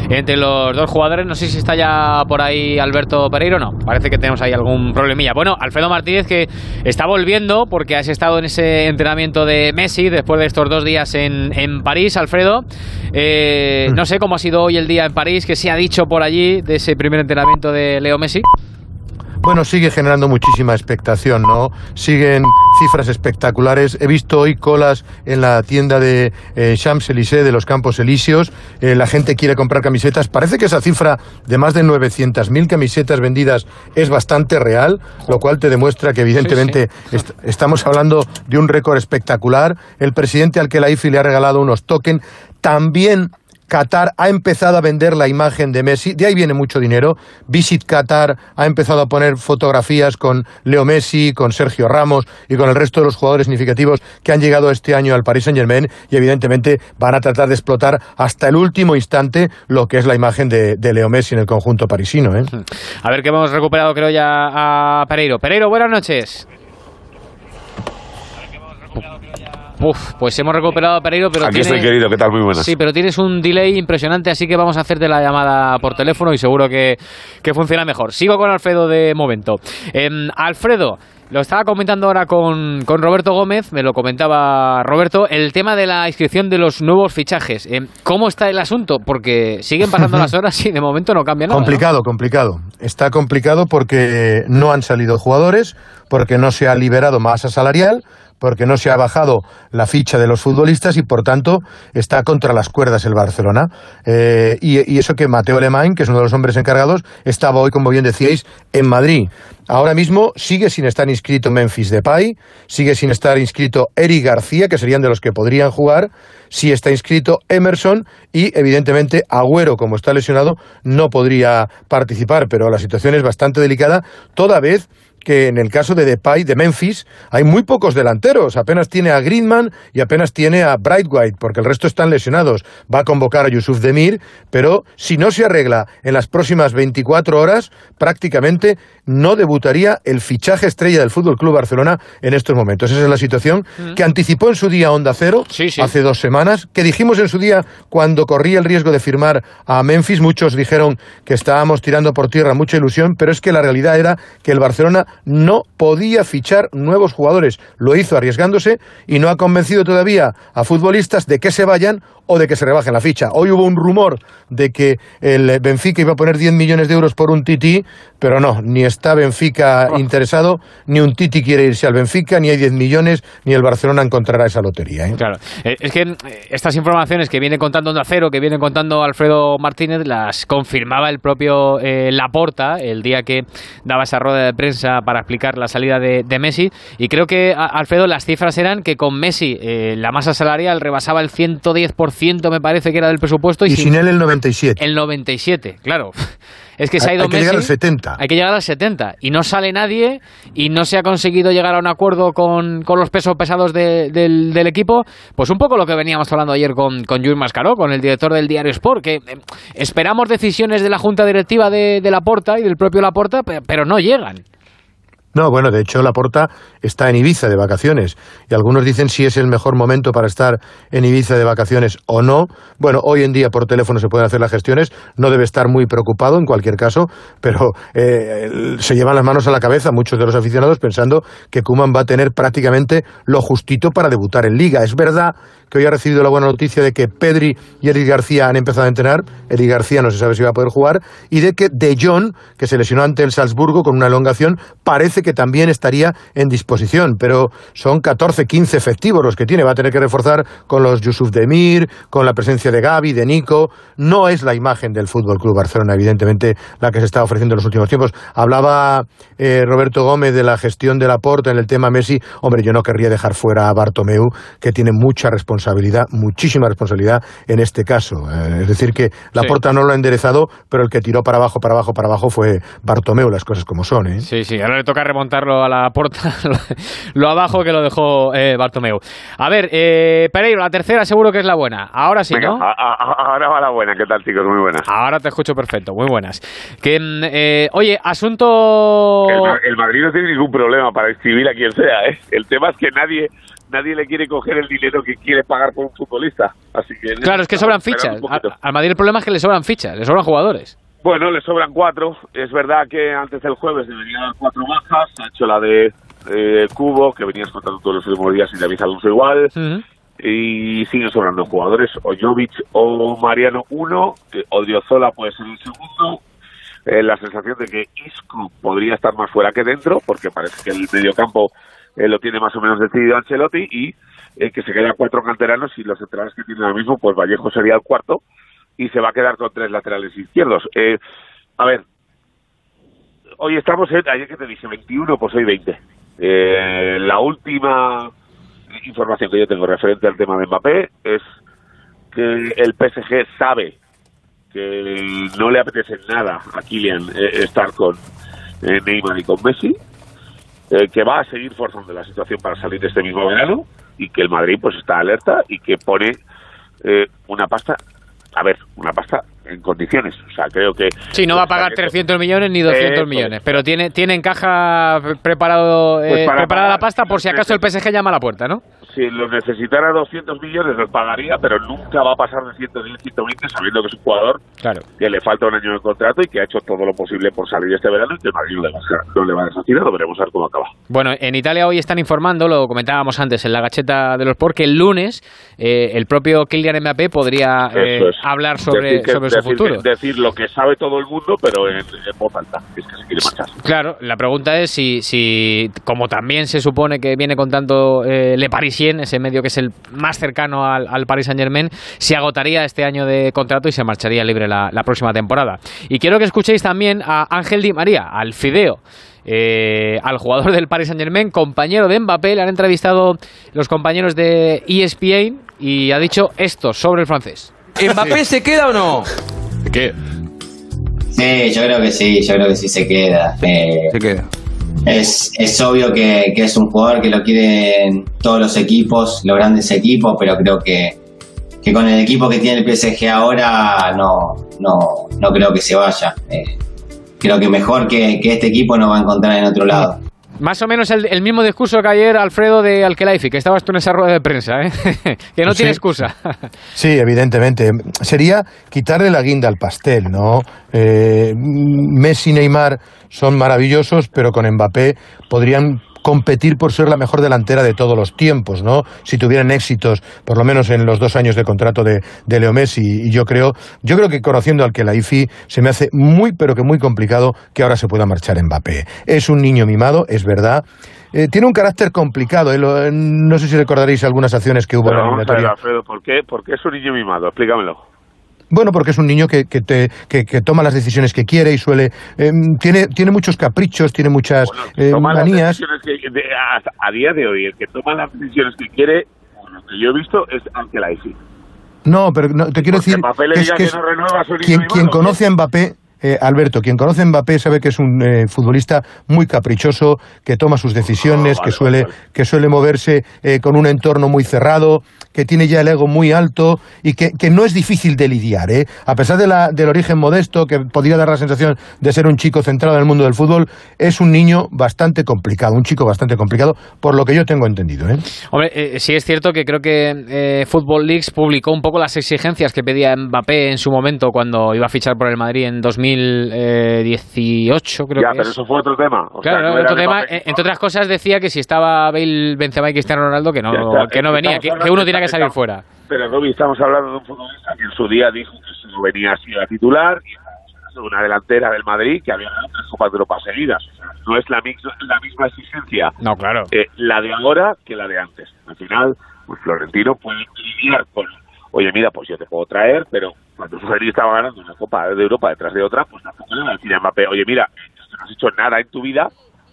entre los dos jugadores. No sé si está ya por ahí Alberto Pereiro o no. Parece que tenemos ahí algún problemilla. Bueno, Alfredo Martínez que está volviendo porque has estado en ese entrenamiento de Messi después de estos dos días en, en París, Alfredo. Eh, mm. no sé cómo ha sido hoy el día en París, que se ha dicho por allí de ese primer entrenamiento de Leo Messi. Bueno, sigue generando muchísima expectación, ¿no? Siguen cifras espectaculares. He visto hoy colas en la tienda de eh, Champs-Élysées de los Campos Elíseos. Eh, la gente quiere comprar camisetas. Parece que esa cifra de más de 900.000 camisetas vendidas es bastante real, lo cual te demuestra que evidentemente estamos hablando de un récord espectacular. El presidente al que la IFI le ha regalado unos tokens. También Qatar ha empezado a vender la imagen de Messi, de ahí viene mucho dinero. Visit Qatar ha empezado a poner fotografías con Leo Messi, con Sergio Ramos y con el resto de los jugadores significativos que han llegado este año al Paris Saint-Germain y evidentemente van a tratar de explotar hasta el último instante lo que es la imagen de, Leo Messi en el conjunto parisino. ¿eh? A ver que hemos recuperado creo ya a Pereiro. Pereiro, buenas noches. Uf, pues hemos recuperado a Pereiro, pero Aquí estoy, querido, ¿qué tal? Muy buenas. Sí, pero tienes un delay impresionante, así que vamos a hacerte la llamada por teléfono y seguro que, funciona mejor. Sigo con Alfredo de momento. Em, Alfredo, lo estaba comentando ahora con, Roberto Gómez, me lo comentaba Roberto, el tema de la inscripción de los nuevos fichajes. Em, ¿Cómo está el asunto? Porque siguen pasando las horas y de momento no cambia nada. Complicado, complicado. Está complicado porque no han salido jugadores, porque no se ha liberado masa salarial, porque no se ha bajado la ficha de los futbolistas y por tanto está contra las cuerdas el Barcelona. Eh, y, eso que Mateo Alemán, que es uno de los hombres encargados, estaba hoy, como bien decíais, en Madrid. Ahora mismo sigue sin estar inscrito Memphis Depay, sigue sin estar inscrito Eric García, que serían de los que podrían jugar, sí está inscrito Emerson y evidentemente Agüero, como está lesionado, no podría participar, pero la situación es bastante delicada, toda vez que en el caso de Depay de Memphis hay muy pocos delanteros. Apenas tiene a Greenman y apenas tiene a Brightwhite, porque el resto están lesionados. Va a convocar a Yusuf Demir, pero si no se arregla en las próximas 24 horas, prácticamente no debutaría el fichaje estrella del Fútbol Club Barcelona en estos momentos. Esa es la situación mm. que anticipó en su día Onda Cero hace dos semanas, que dijimos en su día cuando corría el riesgo de firmar a Memphis. Muchos dijeron que estábamos tirando por tierra mucha ilusión, pero es que la realidad era que el Barcelona no podía fichar nuevos jugadores. Lo hizo arriesgándose y no ha convencido todavía a futbolistas de que se vayan o de que se rebajen la ficha. Hoy hubo un rumor de que el Benfica iba a poner 10 millones de euros por un Titi, pero no, ni está Benfica oh. interesado, ni un Titi quiere irse al Benfica, ni hay 10 millones, ni el Barcelona encontrará esa lotería. ¿eh? Claro, eh, es que eh, estas informaciones que viene contando Onda Cero, que viene contando Alfredo Martínez, las confirmaba el propio Laporta el día que daba esa rueda de prensa para explicar la salida de, Messi. Y creo que, Alfredo, las cifras eran que con Messi la masa salarial rebasaba el 110% me parece que era del presupuesto. Y, sin, él el 97. El 97, claro. Es que se ha ido hay que llegar al 70. Hay que llegar al 70. Y no sale nadie y no se ha conseguido llegar a un acuerdo con, los pesos pesados del, equipo. Pues un poco lo que veníamos hablando ayer con, con Luis Mascaró, con el director del diario Sport, que eh, esperamos decisiones de la junta directiva de, de Laporta y del propio Laporta, pero no llegan. No, bueno, de hecho Laporta está en Ibiza de vacaciones y algunos dicen si es el mejor momento para estar en Ibiza de vacaciones o no. Bueno, hoy en día por teléfono se pueden hacer las gestiones, no debe estar muy preocupado en cualquier caso, pero eh, se llevan las manos a la cabeza muchos de los aficionados pensando que Kuman va a tener prácticamente lo justito para debutar en Liga. Es verdad que hoy ha recibido la buena noticia de que Pedri y Eric García han empezado a entrenar, Eric García no se sabe si va a poder jugar, y de que De Jong, que se lesionó ante el Salzburgo con una elongación, parece que también estaría en disposición, pero son 14, 15 efectivos los que tiene. Va a tener que reforzar con los Yusuf Demir, con la presencia de Gaby, de Nico. No es la imagen del Fútbol Club Barcelona, evidentemente, la que se está ofreciendo en los últimos tiempos. Hablaba eh, Roberto Gómez de la gestión de la Porta en el tema Messi. Hombre, yo no querría dejar fuera a Bartomeu, que tiene mucha responsabilidad, muchísima responsabilidad en este caso. Eh, es decir, que la Porta no lo ha enderezado, pero el que tiró para abajo, para abajo, para abajo fue Bartomeu, las cosas como son. ¿eh? Sí, sí, ahora le toca montarlo a la puerta, lo abajo que lo dejó eh, Bartomeu. A ver, eh, Pereiro, la tercera seguro que es la buena. Ahora sí, ¿no? ahora va la buena. ¿Qué tal, chicos? Muy buenas. Ahora te escucho perfecto. Muy buenas. Que, mm, eh, oye, asunto... El, Madrid no tiene ningún problema para escribir a quien sea, ¿eh? El tema es que nadie nadie le quiere coger el dinero que quiere pagar por un futbolista. Así que claro, es que sobran fichas. Al Madrid el problema es que le sobran fichas, le sobran jugadores. Bueno, le sobran cuatro. Es verdad que antes del jueves debería dar cuatro bajas. Ha hecho la de eh, Cubo, que venías contando todos los últimos días y David Alonso igual. Y siguen sobrando jugadores. O Jovic o Mariano uno. o Diozola puede ser el segundo. Eh, la sensación de que Isco podría estar más fuera que dentro, porque parece que el mediocampo eh, lo tiene más o menos decidido Ancelotti y eh, que se quedan cuatro canteranos y los centrales que tiene ahora mismo, pues Vallejo sería el cuarto y se va a quedar con tres laterales izquierdos. Eh, a ver, hoy estamos en, ayer que te dije 21, pues hoy 20. Eh, la última información que yo tengo referente al tema de Mbappé es que el PSG sabe que no le apetece nada a Kylian estar con Neymar y con Messi, eh, que va a seguir forzando la situación para salir de este mismo verano y que el Madrid pues está alerta y que pone eh, una pasta, a ver, una pasta en condiciones. O sea, creo que... Sí, no va a pagar 300 millones ni 200 millones, pero tiene, tiene en caja preparado, pues eh, preparada la pasta por si acaso el PSG llama a la puerta, ¿no? Si los necesitara 200 millones los pagaría, pero nunca va a pasar de 110, 120 sabiendo que es un jugador claro. que le falta un año de contrato y que ha hecho todo lo posible por salir este verano y que Madrid no le va a, no le va a lo veremos a ver cómo acaba. Bueno, en Italia hoy están informando, lo comentábamos antes en la gacheta de los por, que el lunes eh, el propio Kylian Mbappé podría eh, hablar sobre, sobre su futuro. Decir lo que sabe todo el mundo, pero en, voz alta, es que se quiere marchar. Claro, la pregunta es si, si como también se supone que viene contando eh, Le Ese medio que es el más cercano al, Paris Saint Germain, se agotaría este año de contrato y se marcharía libre la, próxima temporada. Y quiero que escuchéis también a Ángel Di María, al Fideo. Eh, al jugador del Paris Saint Germain, compañero de Mbappé, le han entrevistado los compañeros de ESPN y ha dicho esto sobre el francés. ¿Mbappé se queda o no? ¿Qué? Sí, yo creo que sí, yo creo que sí se queda. Eh, se queda es, es obvio que, es un jugador que lo quieren todos los equipos, los grandes equipos, pero creo que, que con el equipo que tiene el PSG ahora no, no, no creo que se vaya. Eh, creo que mejor que, que, este equipo no va a encontrar en otro lado. Más o menos el, mismo discurso que ayer Alfredo de Alkelaifi, que estabas tú en esa rueda de prensa, ¿eh? que no tiene excusa. sí, evidentemente. Sería quitarle la guinda al pastel, ¿no? Eh, Messi y Neymar son maravillosos, pero con Mbappé podrían competir por ser la mejor delantera de todos los tiempos, ¿no? Si tuvieran éxitos, por lo menos en los dos años de contrato de, Leo Messi. Y yo creo, yo creo que conociendo al que la IFI se me hace muy, pero que muy complicado que ahora se pueda marchar Mbappé. Es un niño mimado, es verdad. Eh, tiene un carácter complicado. ¿eh? no sé si recordaréis algunas acciones que hubo en la eliminatoria. Alfredo, ¿por qué, ¿por qué es un niño mimado? Explícamelo. Bueno, porque es un niño que, que, te, que, toma las decisiones que quiere y suele... Em, tiene, tiene muchos caprichos, tiene muchas eh, manías. a, día de hoy, el que toma las decisiones que quiere, lo que yo he visto, es Angelaifi. No, pero no, te quiero decir... es que, quien, quien conoce a Mbappé eh, Alberto, quien conoce a Mbappé sabe que es un eh, futbolista muy caprichoso, que toma sus decisiones, ah, que, suele, que suele moverse eh, con un entorno muy cerrado, que tiene ya el ego muy alto y que, que no es difícil de lidiar. A pesar de la, del origen modesto, que podría dar la sensación de ser un chico centrado en el mundo del fútbol, es un niño bastante complicado, un chico bastante complicado, por lo que yo tengo entendido. Hombre, sí es cierto que creo que Football Leagues publicó un poco las exigencias que pedía Mbappé en su momento cuando iba a fichar por el Madrid en 2000 2018, creo ya, pero eso fue otro tema. claro, otro tema. Eh, entre otras cosas decía que si estaba Bale, Benzema y Cristiano Ronaldo, que no, que no venía, que, uno tenía que salir fuera. Pero, Roby, estamos hablando de un futbolista que en su día dijo que no venía así a titular y una delantera del Madrid que había ganado tres Copas de Europa seguidas. No es la, la misma exigencia no, claro. Eh, la de ahora que la de antes. Al final, pues Florentino puede lidiar con oye, mira, pues yo te puedo traer, pero cuando su estaba ganando una Copa de Europa detrás de otra, pues tampoco le va a decir a Mbappé, oye, mira, no has hecho nada en tu vida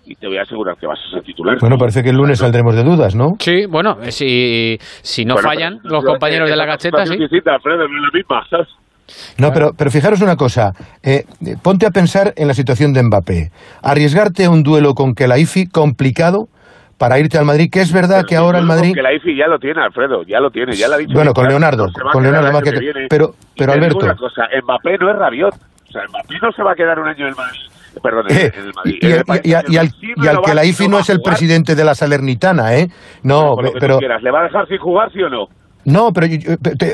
y te voy a asegurar que vas a ser titular. Bueno, parece que el lunes saldremos de dudas, ¿no? Sí, bueno, eh, si, si no fallan los compañeros de la gacheta, sí. no, pero, pero fijaros una cosa, eh, ponte a pensar en la situación de Mbappé. Arriesgarte a un duelo con Kelaifi complicado para irte al Madrid, que es verdad que ahora el Madrid... Que la IFI ya lo tiene, Alfredo, ya lo tiene, ya lo ha dicho. Bueno, con Leonardo, con Leonardo pero, pero Alberto... Una cosa, Mbappé no es Rabiot, o sea, Mbappé no se va a quedar un año en el Madrid Perdón, eh, en el Madrid. Y, y, y, al, que la IFI no es el presidente de la Salernitana, ¿eh? No, pero... ¿Le va a dejar sin jugar, sí o no? No, pero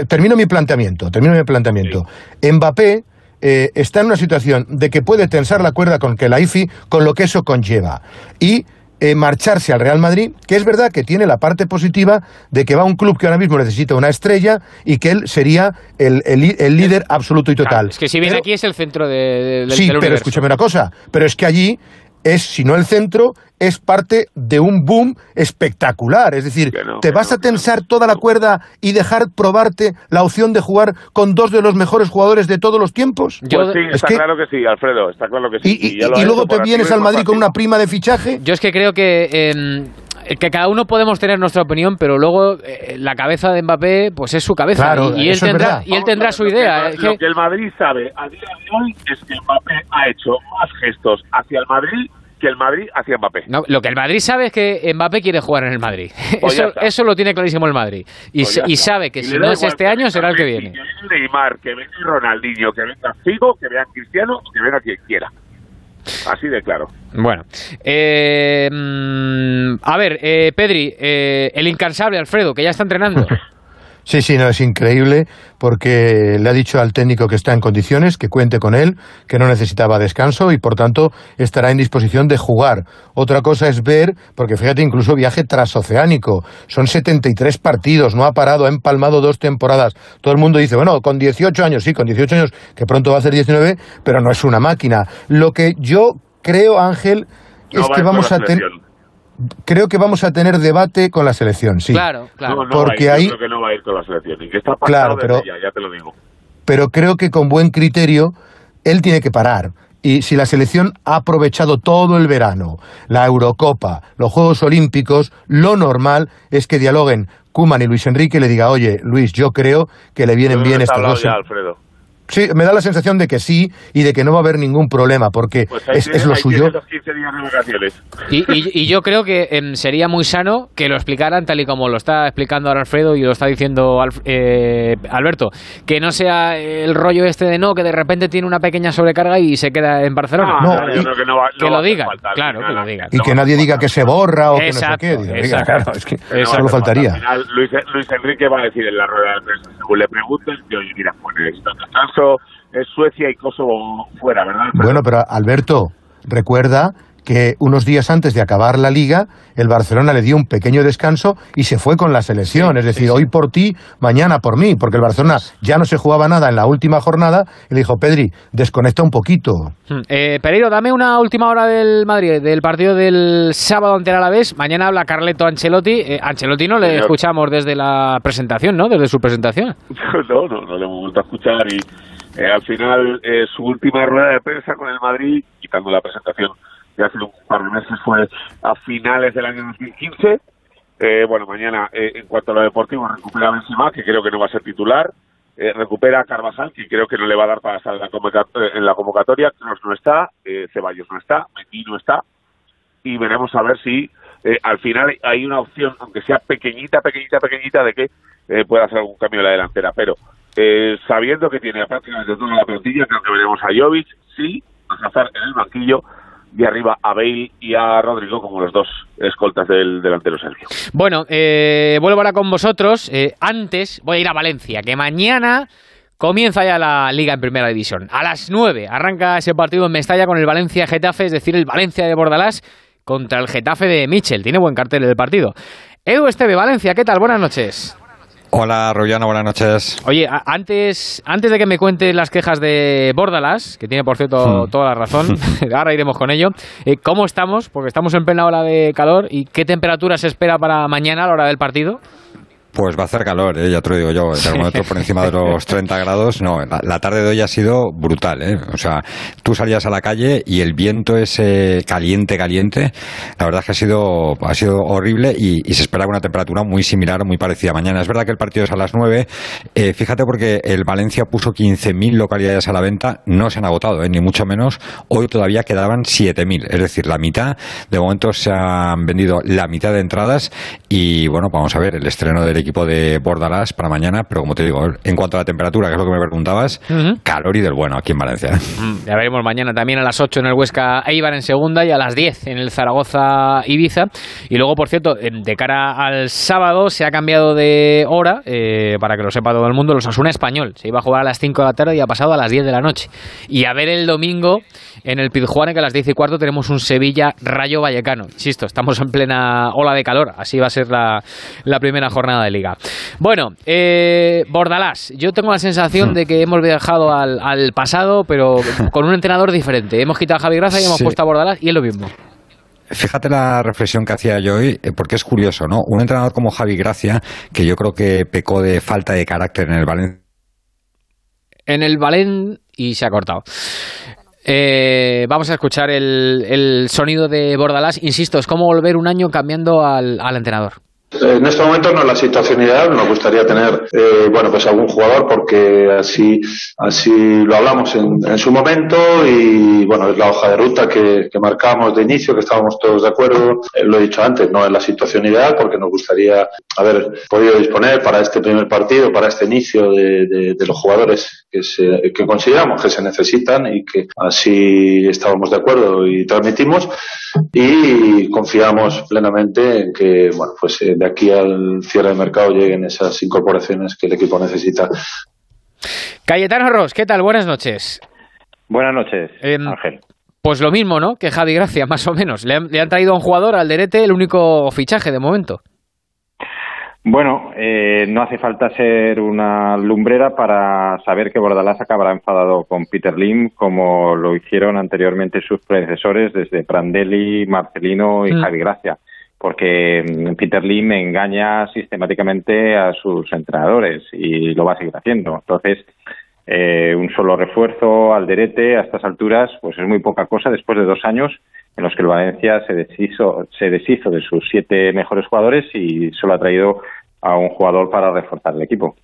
termino mi planteamiento, termino mi planteamiento. Mbappé eh, está en una situación de que puede tensar la cuerda con que la IFI, con lo que eso conlleva. Y eh, marcharse al Real Madrid, que es verdad que tiene la parte positiva de que va a un club que ahora mismo necesita una estrella y que él sería el, el, líder absoluto y total. es que si viene aquí es el centro de, del Sí, pero escúchame una cosa, pero es que allí es, si no el centro, es parte de un boom espectacular. Es decir, ¿te vas a tensar toda la cuerda y dejar probarte la opción de jugar con dos de los mejores jugadores de todos los tiempos? Pues sí, está claro que sí, Alfredo, está claro que sí. Y, luego te vienes al Madrid con una prima de fichaje. Yo es que creo que... que cada uno podemos tener nuestra opinión, pero luego eh, la cabeza de Mbappé, pues es su cabeza y, él tendrá, y él tendrá su idea. Lo que el Madrid sabe a día de hoy es que Mbappé ha hecho más gestos hacia el Madrid que el Madrid hacia Mbappé. No, lo que el Madrid sabe es que Mbappé quiere jugar en el Madrid. Pues eso, eso, lo tiene clarísimo el Madrid. Y, pues y sabe que si no es este año, será el que viene. Que venga Neymar, que venga Ronaldinho, que venga Figo, que venga Cristiano, que venga quien quiera. Así de claro. Bueno, eh, mm, a ver, eh, Pedri, eh, el incansable Alfredo, que ya está entrenando. Sí, sí, no, es increíble porque le ha dicho al técnico que está en condiciones, que cuente con él, que no necesitaba descanso y por tanto estará en disposición de jugar. Otra cosa es ver, porque fíjate, incluso viaje transoceánico, son 73 partidos, no ha parado, ha empalmado dos temporadas. Todo el mundo dice, bueno, con 18 años, sí, con 18 años, que pronto va a ser 19, pero no es una máquina. Lo que yo creo, Ángel, es que vamos a tener creo que vamos a tener debate con la selección, sí. Claro, claro. No, porque ahí... creo que no va a ir con la selección. Y que está claro, pero, ya, te lo digo. Pero creo que con buen criterio él tiene que parar. Y si la selección ha aprovechado todo el verano, la Eurocopa, los Juegos Olímpicos, lo normal es que dialoguen Kuman y Luis Enrique y le diga, oye, Luis, yo creo que le vienen bien estos dos. Ya, Alfredo. Sí, me da la sensación de que sí y de que no va a haber ningún problema porque pues es, lo suyo. Y, yo creo que em, sería muy sano que lo explicaran tal y como lo está explicando ahora Alfredo y lo está diciendo eh, Alberto, que no sea el rollo este de no, que de repente tiene una pequeña sobrecarga y se queda en Barcelona. No, que, lo digan, claro, que lo digan. Y que nadie diga que se borra o que no sé qué. claro, es que solo faltaría. Luis, Luis, Enrique va a decir en la rueda de prensa, según le pregunten, que oye, mira, pues descanso es Suecia y Kosovo fuera, ¿verdad? Bueno, pero Alberto, recuerda que unos días antes de acabar la liga, el Barcelona le dio un pequeño descanso y se fue con la selección. es decir, hoy por ti, mañana por mí, porque el Barcelona ya no se jugaba nada en la última jornada y le dijo, Pedri, desconecta un poquito. Hmm. Eh, Pereiro, dame una última hora del Madrid, del partido del sábado ante el Alavés. Mañana habla Carleto Ancelotti. Eh, Ancelotti no le escuchamos desde la presentación, ¿no? Desde su presentación. no, no, no le hemos vuelto a escuchar y eh, al final eh, su última rueda de prensa con el Madrid, quitando la presentación de hace un par de meses fue a finales del año 2015. Eh, bueno, mañana, eh, en cuanto a lo deportivo, recupera Benzema, que creo que no va a ser titular. Eh, recupera a Carvajal, que creo que no le va a dar para estar en la, convocatoria. En no está, Ceballos no está, Mendy no está. Y veremos a ver si al final hay una opción, aunque sea pequeñita, pequeñita, pequeñita, de que pueda hacer algún cambio en la delantera. Pero sabiendo que tiene prácticamente toda la plantilla, creo que veremos a Jovic, sí, a Hazard en el banquillo de arriba a Bale y a Rodrigo como los dos escoltas del delantero Sergio. Bueno, eh, vuelvo ahora con vosotros. Eh, antes voy a ir a Valencia, que mañana comienza ya la Liga en Primera División. A las 9 arranca ese partido en Mestalla con el Valencia-Getafe, es decir, el Valencia de Bordalás contra el Getafe de Michel. Tiene buen cartel el partido. Edu Esteve, Valencia, ¿qué tal? Buenas noches. Hola, Rollano, buenas noches. Oye, antes, antes de que me cuentes las quejas de Bordalas, que tiene por cierto hmm. toda la razón, ahora iremos con ello, eh, ¿cómo estamos? Porque estamos en plena ola de calor y ¿qué temperatura se espera para mañana a la hora del partido? Pues va a hacer calor, ¿eh? ya te lo digo yo, el termómetro por encima de los 30 grados. No, la, tarde de hoy ha sido brutal, ¿eh? O sea, tú salías a la calle y el viento ese caliente, caliente, la verdad es que ha sido, ha sido horrible y, se esperaba una temperatura muy similar, muy parecida mañana. Es verdad que el partido es a las 9. Eh, fíjate porque el Valencia puso 15.000 localidades a la venta, no se han agotado, ¿eh? ni mucho menos. Hoy todavía quedaban 7.000, es decir, la mitad. De momento se han vendido la mitad de entradas y bueno, vamos a ver, el estreno del equipo de Bordalás para mañana, pero como te digo, en cuanto a la temperatura, que es lo que me preguntabas, calor y del bueno aquí en Valencia. Mm, ya veremos mañana también a las 8 en el Huesca Eibar en segunda y a las 10 en el Zaragoza Ibiza. Y luego, por cierto, de cara al sábado se ha cambiado de hora, eh, para que lo sepa todo el mundo, los Asuna Español. Se iba a jugar a las 5 de la tarde y ha pasado a las 10 de la noche. Y a ver el domingo en el Pizjuán, que a las 10 y cuarto tenemos un Sevilla Rayo Vallecano. Insisto, estamos en plena ola de calor, así va a ser la, primera jornada de liga. Bueno, eh, Bordalás, yo tengo la sensación de que hemos viajado al, pasado, pero con un entrenador diferente. Hemos quitado a Javi Gracia y hemos puesto a Bordalás y es lo mismo. Fíjate la reflexión que hacía yo hoy, eh, porque es curioso, ¿no? Un entrenador como Javi Gracia, que yo creo que pecó de falta de carácter en el Valencia. En el Valen y se ha cortado. Eh, vamos a escuchar el, sonido de Bordalás. Insisto, es como volver un año cambiando al entrenador. En este momento no es la situación ideal, nos gustaría tener, eh, bueno, pues algún jugador porque así, así lo hablamos en, su momento y, bueno, es la hoja de ruta que, marcamos de inicio, que estábamos todos de acuerdo. Eh, lo he dicho antes, no es la situación ideal porque nos gustaría haber podido disponer para este primer partido, para este inicio de, los jugadores que, se, consideramos que se necesitan y que así estábamos de acuerdo y transmitimos y confiamos plenamente en que, bueno, pues eh, de aquí al cierre de mercado lleguen esas incorporaciones que el equipo necesita. Cayetano Ross, ¿qué tal? Buenas noches. Buenas noches, em, Ángel. Pues lo mismo, ¿no? Que Javi Gracia, más o menos. Le han, le han traído a un jugador al Derete, el único fichaje de momento. Bueno, eh, no hace falta ser una lumbrera para saber que Bordalás acabará enfadado con Peter Lim, como lo hicieron anteriormente sus predecesores desde Prandelli, Marcelino y mm. Javi Gracia, porque mm, Peter Lim engaña sistemáticamente a sus entrenadores y lo va a seguir haciendo. Entonces, eh, un solo refuerzo al derete a estas alturas, pues es muy poca cosa después de dos años en los que el Valencia se deshizo, se deshizo de sus siete mejores jugadores y solo ha traído a un jugador para reforzar el equipo.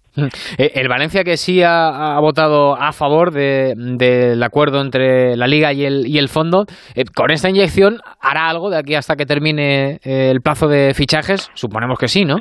Eh, el Valencia que sí ha, votado a favor del acuerdo entre la Liga y el, y el fondo, eh, con esta inyección hará algo de aquí hasta que termine eh, el plazo de fichajes, suponemos que sí, ¿no?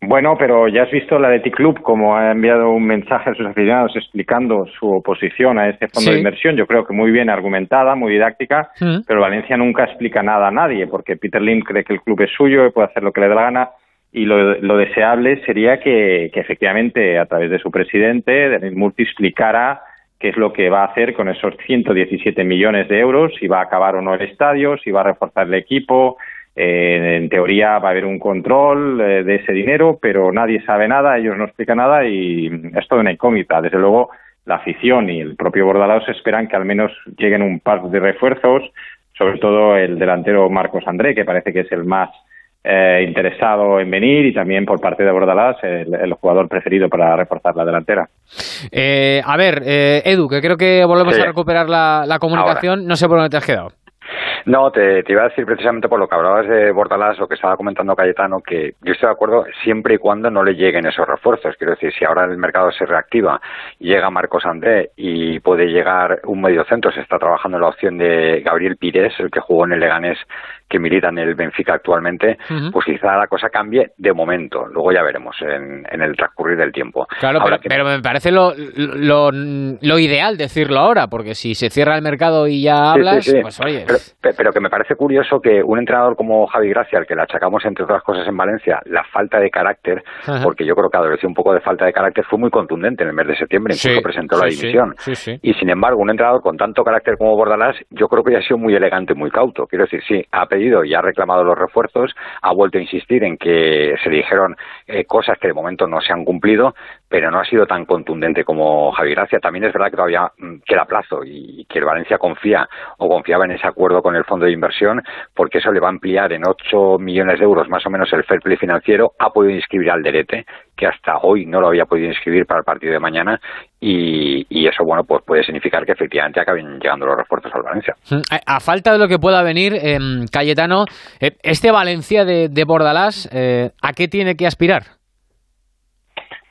Bueno, pero ya has visto la de T-Club como ha enviado un mensaje a sus aficionados explicando su oposición a este fondo de inversión. Yo creo que muy bien argumentada, muy didáctica, mm. pero Valencia nunca explica nada a nadie porque Peter Lim cree que el club es suyo y puede hacer lo que le dé la gana. Y lo, deseable sería que, efectivamente, a través de su presidente, Denis Multi, explicara qué es lo que va a hacer con esos 117 millones de euros, si va a acabar o no el estadio, si va a reforzar el equipo, eh, en teoría va a haber un control eh, de ese dinero, pero nadie sabe nada, ellos no explican nada y es toda una incógnita. Desde luego, la afición y el propio Bordalaos esperan que al menos lleguen un par de refuerzos, sobre todo el delantero Marcos André, que parece que es el más eh, interesado en venir y también por parte de Bordalás el, jugador preferido para reforzar la delantera. a ver, Edu, que creo que volvemos a recuperar la, comunicación. No sé por dónde te has quedado. No, te, iba a decir precisamente por lo que hablabas de Bordalás, lo que estaba comentando Cayetano, que yo estoy de acuerdo siempre y cuando no le lleguen esos refuerzos. Quiero decir, si ahora el mercado se reactiva, llega Marcos André y puede llegar un medio centro, se está trabajando la opción de Gabriel Pires, el que jugó en el Leganés que milita en el Benfica actualmente, pues quizá la cosa cambie de momento. Luego ya veremos en, el transcurrir del tiempo. Claro, pero, me parece lo, lo, ideal decirlo ahora, porque si se cierra el mercado y ya hablas, pues oye. Pero, que me parece curioso que un entrenador como Javi Gracia, al que le achacamos entre otras cosas en Valencia, la falta de carácter, porque yo creo que adoleció un poco de falta de carácter, fue muy contundente en el mes de septiembre, incluso presentó la dimisión. y sin embargo, un entrenador con tanto carácter como Bordalás, yo creo que ya ha sido muy elegante, muy cauto. Quiero decir, sí, ha y ha reclamado los refuerzos, ha vuelto a insistir en que se dijeron eh, cosas que de momento no se han cumplido, pero no ha sido tan contundente como Javi Gracia. También es verdad que todavía mm, queda plazo y que el Valencia confía o confiaba en ese acuerdo con el fondo de inversión porque eso le va a ampliar en 8 millones de euros más o menos el fair play financiero. Ha podido inscribir al Derete, que hasta hoy no lo había podido inscribir para el partido de mañana y, eso, bueno, pues puede significar que efectivamente acaben llegando los refuerzos al Valencia. Mm, a falta de lo que pueda venir, eh, Cayetano, eh, este Valencia de, Bordalás, eh, ¿a qué tiene que aspirar?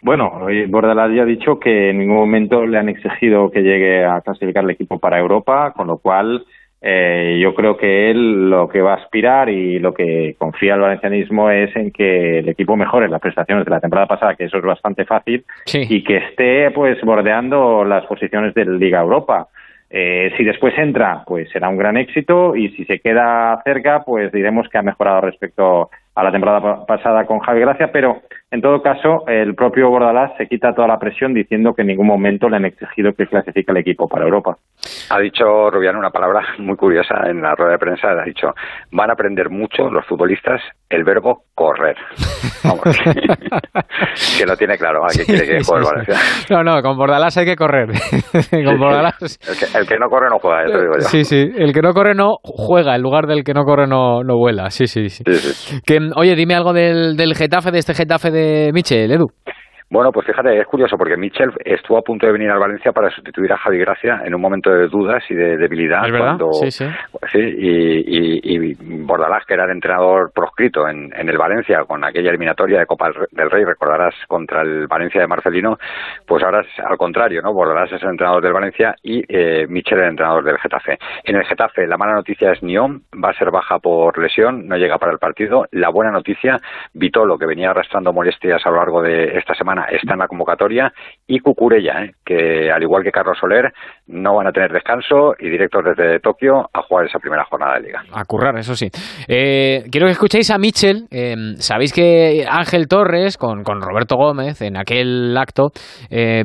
Bueno, Bordalás ya ha dicho que en ningún momento le han exigido que llegue a clasificar el equipo para Europa, con lo cual eh, yo creo que él lo que va a aspirar y lo que confía el valencianismo es en que el equipo mejore las prestaciones de la temporada pasada, que eso es bastante fácil, y que esté pues bordeando las posiciones de Liga Europa. Eh, si después entra, pues será un gran éxito y si se queda cerca, pues diremos que ha mejorado respecto a la temporada pasada con Javi Gracia, pero en todo caso, el propio Bordalás se quita toda la presión diciendo que en ningún momento le han exigido que clasifique el equipo para Europa. Ha dicho Rubiano una palabra muy curiosa en la rueda de prensa. Ha dicho, van a aprender mucho los futbolistas el verbo correr. Vamos, que lo tiene claro, ¿a quiere que juegue el Valencia? No, no, con Bordalás hay que correr. con Bordalás... El, que, no corre no juega, eso digo yo. Sí, sí, el que no corre no juega, en lugar del que no corre no, no vuela. Sí, sí, sí. Que, oye, dime algo del, del Getafe, de este Getafe de Michel, Edu. Bueno, pues fíjate, es curioso porque Michel estuvo a punto de venir al Valencia para sustituir a Javi Gracia en un momento de dudas y de debilidad. ¿Es verdad? sí, sí. sí y, Bordalás, que era el entrenador proscrito en, el Valencia con aquella eliminatoria de Copa del Rey, recordarás, contra el Valencia de Marcelino, pues ahora es al contrario, ¿no? Bordalás es el entrenador del Valencia y eh, Michel el entrenador del Getafe. En el Getafe, la mala noticia es Nión, va a ser baja por lesión, no llega para el partido. La buena noticia, Vitolo, que venía arrastrando molestias a lo largo de esta semana, está en la convocatoria, y Cucurella, ¿eh? que al igual que Carlos Soler, no van a tener descanso y directos desde Tokio a jugar esa primera jornada de liga. A currar, eso sí. Eh, quiero que escuchéis a Michel. Eh, Sabéis que Ángel Torres, con, con Roberto Gómez, en aquel acto,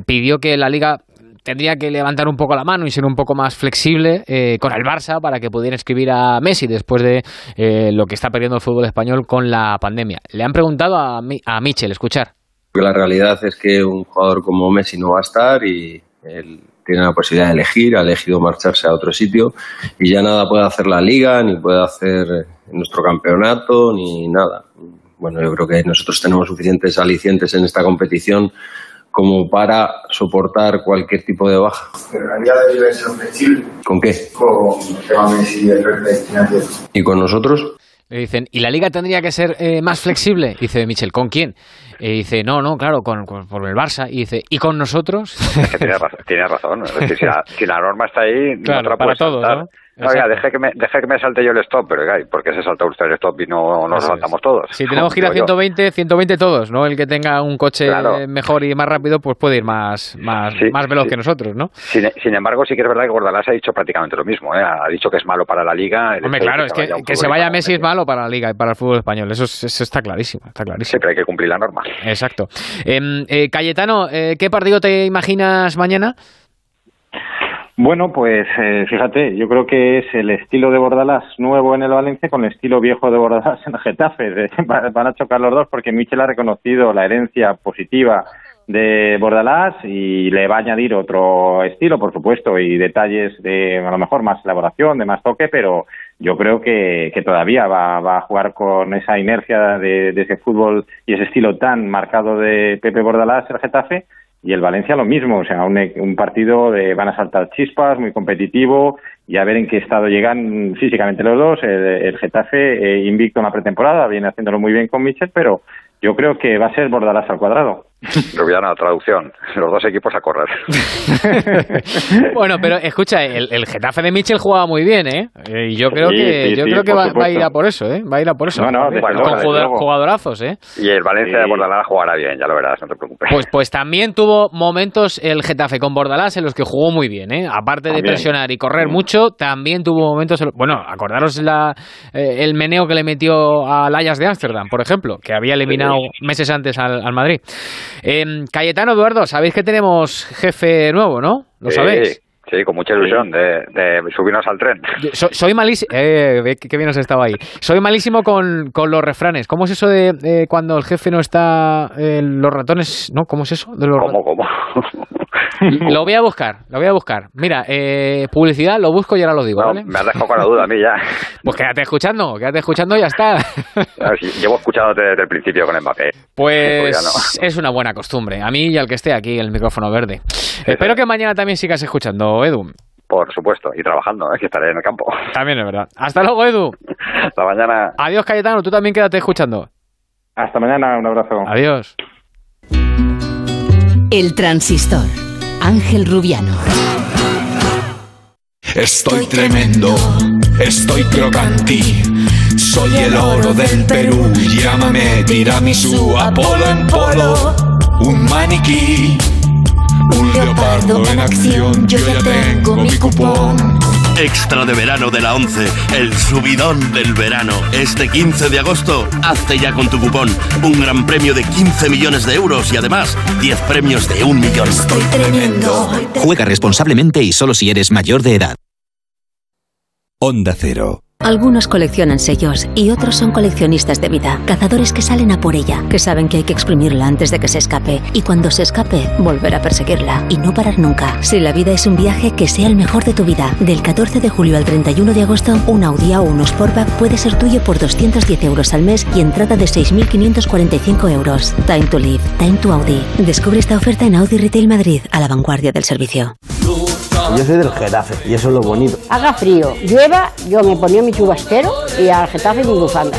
pidió que la liga tendría que levantar un poco la mano y ser un poco más flexible eh, con el Barça para que pudiera escribir a Messi después de eh, lo que está perdiendo el fútbol español con la pandemia. Le han preguntado a, a Michel, escuchar. La realidad es que un jugador como Messi no va a estar y él tiene la posibilidad de elegir, ha elegido marcharse a otro sitio y ya nada puede hacer la liga, ni puede hacer nuestro campeonato, ni nada. Bueno, yo creo que nosotros tenemos suficientes alicientes en esta competición como para soportar cualquier tipo de baja. Pero la liga debe ser flexible. ¿Con qué? Con el tema Messi y el. ¿Y con nosotros? Le dicen, ¿y la liga tendría que ser eh, más flexible? Dice Michel, ¿con quién? Y dice, no, no, claro, con, con, por el Barça. Y dice, ¿y con nosotros? Es que tiene razón. Tiene razón. Es decir, si, la, si, la, norma está ahí, claro, no la para todos, ¿no? Oiga, deje que, me, deje que me salte yo el stop, pero oiga, ¿por qué se salta usted el stop y no nos saltamos todos? Si tenemos que ir a 120, 120 todos, ¿no? El que tenga un coche mejor y más rápido, pues puede ir más, más, más veloz que nosotros, ¿no? Sin, sin, embargo, sí que es verdad que Gordalás ha dicho prácticamente lo mismo, ¿eh? Ha dicho que es malo para la Liga. Hombre, claro, es que, que se vaya Messi es malo para la Liga y para el fútbol español, eso, eso está clarísimo, está clarísimo. Siempre hay que cumplir la norma. Exacto. Em, eh, Cayetano, eh, ¿qué partido te imaginas mañana? Bueno, pues eh, fíjate, yo creo que es el estilo de Bordalás nuevo en el Valencia con el estilo viejo de Bordalás en el Getafe. Van a chocar los dos porque Michel ha reconocido la herencia positiva de Bordalás y le va a añadir otro estilo, por supuesto, y detalles de a lo mejor más elaboración, de más toque, pero yo creo que, que todavía va, va, a jugar con esa inercia de, de ese fútbol y ese estilo tan marcado de Pepe Bordalás el Getafe y el Valencia lo mismo, o sea, un, un, partido de van a saltar chispas, muy competitivo y a ver en qué estado llegan físicamente los dos. El, Getafe eh, invicto en la pretemporada, viene haciéndolo muy bien con Michel, pero yo creo que va a ser Bordalás al cuadrado. la traducción. Los dos equipos a correr. bueno, pero escucha, el, el, Getafe de Michel jugaba muy bien, ¿eh? Y yo creo que, yo creo que va, a ir a por eso, ¿eh? Va a ir a por eso. No, no, con jugadorazos, ¿eh? Y el Valencia de Bordalás jugará bien, ya lo verás, no te preocupes. Pues, pues también tuvo momentos el Getafe con Bordalás en los que jugó muy bien, ¿eh? Aparte de presionar y correr mm. mucho, también tuvo momentos... Bueno, acordaros la, eh, el meneo que le metió a Layas de Ámsterdam, por ejemplo, que había eliminado meses antes al, al Madrid. Eh, Cayetano Eduardo, sabéis que tenemos jefe nuevo, ¿no? ¿Lo sabéis? Sí, con mucha ilusión de, subirnos al tren. soy malísimo. Eh, qué bien os estaba ahí. Soy malísimo con, los refranes. ¿Cómo es eso de, cuando el jefe no está en los ratones? ¿No? ¿Cómo es eso? De los ¿Cómo, cómo? Lo voy a buscar, lo voy a buscar. Mira, eh, publicidad, lo busco y ahora lo digo, ¿vale? Me has dejado con la duda a mí ya. Pues quédate escuchando, quédate escuchando y ya está. llevo escuchándote desde el principio con Mbappé. Pues es una buena costumbre. A mí y al que esté aquí el micrófono verde. Espero que mañana también sigas escuchando, Edu. Por supuesto, y trabajando, ¿eh? que estaré en el campo. También es verdad. Hasta luego, Edu. Hasta mañana. Adiós, Cayetano. Tú también quédate escuchando. Hasta mañana, un abrazo. Adiós. El transistor. Ángel Rubiano. Estoy tremendo, estoy crocanti. Soy el oro del Perú, llámame tiramisú, Apolo en polo, un maniquí. Un leopardo en acción, yo ya tengo mi cupón. Extra de verano de la 11, el subidón del verano. Este 15 de agosto, hazte ya con tu cupón. Un gran premio de 15 millones de euros y además 10 premios de un millón. Estoy tremendo. Juega responsablemente y solo si eres mayor de edad. Onda Cero. Algunos coleccionan sellos y otros son coleccionistas de vida, cazadores que salen a por ella, que saben que hay que exprimirla antes de que se escape y cuando se escape, volver a perseguirla y no parar nunca. Si la vida es un viaje, que sea el mejor de tu vida. Del 14 de julio al 31 de agosto, un Audi A1 Sportback puede ser tuyo por 210 euros al mes y entrada de 6.545 euros. Time to live, time to Audi. Descubre esta oferta en Audi Retail Madrid, a la vanguardia del servicio. Yo soy del Getafe y eso es lo bonito. Haga frío, llueva, yo me ponía mi chubastero y al Getafe mi bufanda.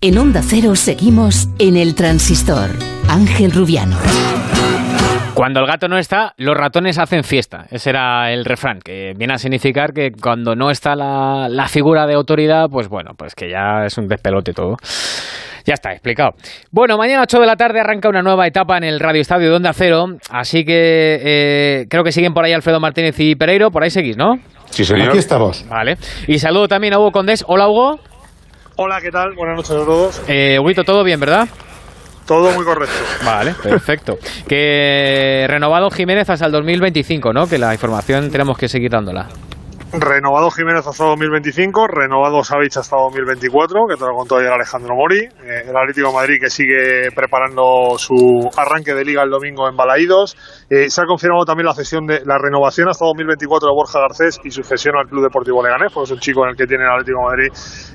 En Onda Cero seguimos en el transistor. Ángel Rubiano. Cuando el gato no está, los ratones hacen fiesta. Ese era el refrán, que viene a significar que cuando no está la, la figura de autoridad, pues bueno, pues que ya es un despelote todo. Ya está, explicado. Bueno, mañana 8 de la tarde arranca una nueva etapa en el Radio Estadio de Onda Cero, así que eh, creo que siguen por ahí Alfredo Martínez y Pereiro, por ahí seguís, ¿no? Sí, señor. Aquí estamos. Vale. Y saludo también a Hugo Condés. Hola, Hugo. Hola, ¿qué tal? Buenas noches a todos. Eh, Huguito, todo bien, ¿verdad? Todo muy correcto. Vale, perfecto. que renovado Jiménez hasta el 2025, ¿no? Que la información tenemos que seguir dándola. Renovado Jiménez hasta 2025, renovado Savic hasta 2024, que te lo contó ayer Alejandro Mori. Eh, el Atlético Madrid que sigue preparando su arranque de liga el domingo en Balaídos. Eh, se ha confirmado también la cesión de la renovación hasta 2024 de Borja Garcés y su cesión al Club Deportivo Leganés, porque es un chico en el que tiene el Atlético Madrid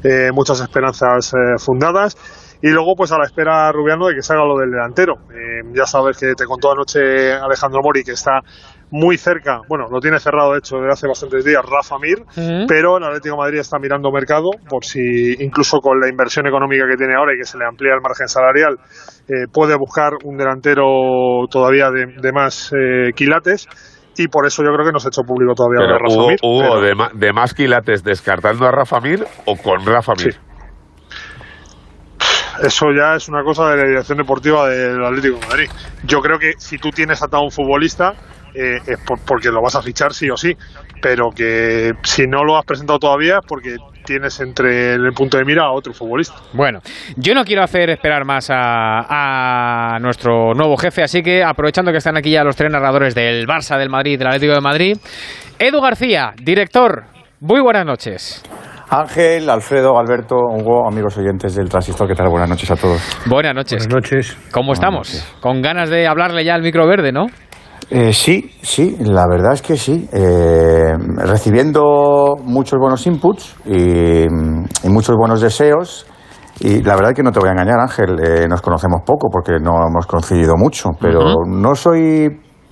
eh, muchas esperanzas fundadas. Y luego, pues a la espera, Rubiano, de que salga lo del delantero. ya sabes que te contó anoche Alejandro Mori que está muy cerca, bueno, lo tiene cerrado de hecho desde hace bastantes días Rafa Mir, pero el Atlético de Madrid está mirando mercado por si incluso con la inversión económica que tiene ahora y que se le amplía el margen salarial, eh, puede buscar un delantero todavía de, más eh, quilates y por eso yo creo que no se ha hecho público todavía pero Rafa Mir. ¿Hubo de, más quilates descartando a Rafa Mir o con Rafa Mir? Eso ya es una cosa de la dirección deportiva del Atlético de Madrid. Yo creo que si tú tienes atado a un futbolista, eh, es porque lo vas a fichar sí o sí, pero que si no lo has presentado todavía es porque tienes entre el punto de mira a otro futbolista. Bueno, yo no quiero hacer esperar más a, a, nuestro nuevo jefe, así que aprovechando que están aquí ya los tres narradores del Barça, del Madrid, del Atlético de Madrid, Edu García, director, muy buenas noches. Ángel, Alfredo, Alberto, Hugo, amigos oyentes del Transistor, ¿qué tal? Buenas noches a todos. Buenas noches. Buenas noches. ¿Cómo estamos? Con ganas de hablarle ya al micro verde, ¿no? Eh, sí, sí, la verdad es que sí. Eh, recibiendo muchos buenos inputs y, muchos buenos deseos. Y la verdad es que no te voy a engañar, Ángel, eh, nos conocemos poco porque no hemos coincidido mucho, pero no soy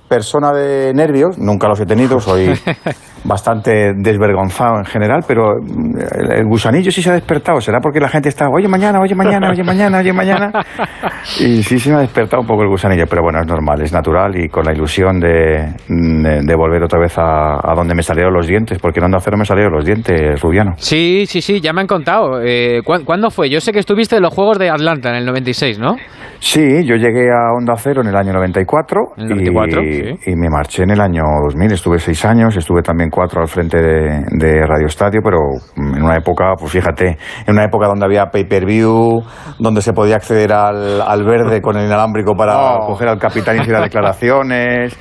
persona de nervios, nunca los he tenido, soy bastante desvergonzado en general, pero mm, el gusanillo sí se ha despertado. ¿Será porque la gente está, oye mañana, oye mañana, oye mañana, oye mañana? Y sí se me ha despertado un poco el gusanillo, pero bueno, es normal, es natural y con la ilusión de, de, volver otra vez a, donde me salieron los dientes, porque en Onda Cero me salieron los dientes, Rubiano. Sí, sí, sí, ya me han contado. Eh, ¿Cuándo fue? Yo sé que estuviste en los Juegos de Atlanta en el 96, ¿no? Sí, yo llegué a Onda Cero en el año 94, y, me marché en el año 2000. Estuve seis años, estuve también cuatro al frente de, Radio Estadio, pero en una época, pues fíjate, en una época donde había pay-per-view, donde se podía acceder al, verde con el inalámbrico para oh. coger al capitán y hacer declaraciones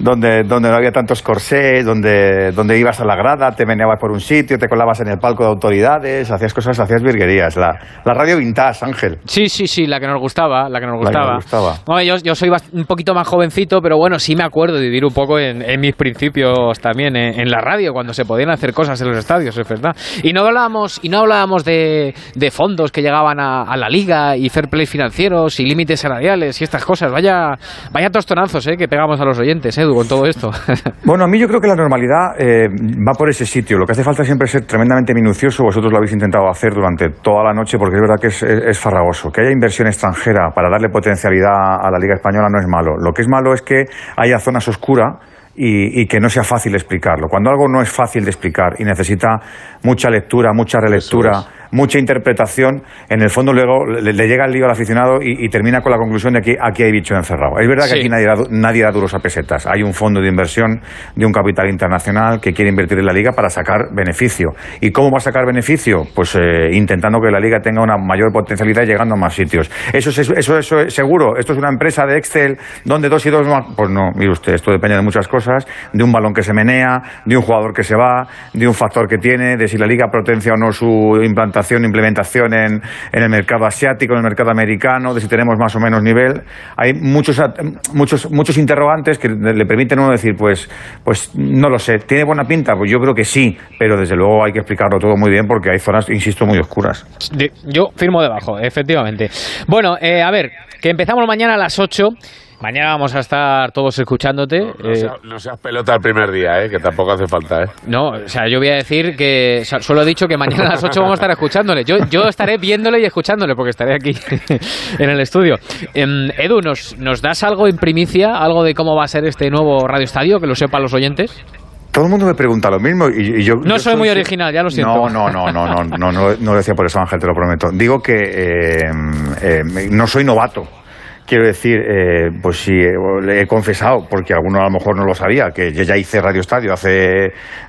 donde, donde no había tantos corsés, donde, donde ibas a la grada, te meneabas por un sitio, te colabas en el palco de autoridades, hacías cosas, hacías virguerías. La, la radio vintage, Ángel. Sí, sí, sí, la que nos gustaba, la que nos que gustaba. nos gustaba. Bueno, yo, yo soy un poquito más jovencito, pero bueno, sí me acuerdo de vivir un poco en, en mis principios también en, en la radio, cuando se podían hacer cosas en los estadios, es verdad. Y no hablábamos, y no hablábamos de, de fondos que llegaban a, a la liga y fair play financieros y límites salariales y estas cosas. Vaya, vaya tostonazos eh, que pegamos a los oyentes, Edu, con todo esto. Bueno, a mí yo creo que la normalidad eh, va por ese sitio. Lo que hace falta siempre es ser tremendamente minucioso. Vosotros lo habéis intentado hacer durante toda la noche porque es verdad que es, es- es farragoso. Que haya inversión extranjera para darle potencialidad a la Liga Española no es malo. Lo que es malo es que haya zonas oscuras y, y que no sea fácil explicarlo. Cuando algo no es fácil de explicar y necesita mucha lectura, mucha relectura, mucha interpretación, en el fondo luego le, le llega el lío al aficionado y, y termina con la conclusión de que aquí hay bicho encerrado. Es verdad que aquí nadie da, nadie da duros a pesetas. Hay un fondo de inversión de un capital internacional que quiere invertir en la liga para sacar beneficio. ¿Y cómo va a sacar beneficio? Pues eh, intentando que la liga tenga una mayor potencialidad llegando a más sitios. ¿Eso es, eso, eso es seguro? ¿Esto es una empresa de Excel donde dos y dos más? Pues no, mire usted, esto depende de muchas cosas, de un balón que se menea, de un jugador que se va, de un factor que tiene, de si la liga potencia o no su implantación, implementación en, en el mercado asiático, en el mercado americano, de si tenemos más o menos nivel. Hay muchos, muchos, muchos interrogantes que le permiten a uno decir, pues, pues no lo sé, ¿tiene buena pinta? Pues yo creo que sí, pero desde luego hay que explicarlo todo muy bien porque hay zonas, insisto, muy oscuras. Yo firmo debajo, efectivamente. Bueno, eh, a ver, que empezamos mañana a las 8. Mañana vamos a estar todos escuchándote. No, eh, seas, no seas pelota el primer día, ¿eh? que tampoco hace falta. ¿eh? No, o sea, yo voy a decir que o sea, solo he dicho que mañana a las 8 vamos a estar escuchándole. Yo, yo estaré viéndole y escuchándole porque estaré aquí en el estudio. Em, Edu, ¿nos, ¿nos das algo en primicia, algo de cómo va a ser este nuevo Radio Estadio, que lo sepan los oyentes? Todo el mundo me pregunta lo mismo y, y yo... No yo soy muy original, ya lo siento. No, no, no, no, no, no, no, no lo decía por eso, Ángel, te lo prometo. Digo que eh, eh, no soy novato. Quiero decir, eh, pues sí, eh, le he confesado, porque alguno a lo mejor no lo sabía, que yo ya hice Radio Estadio hace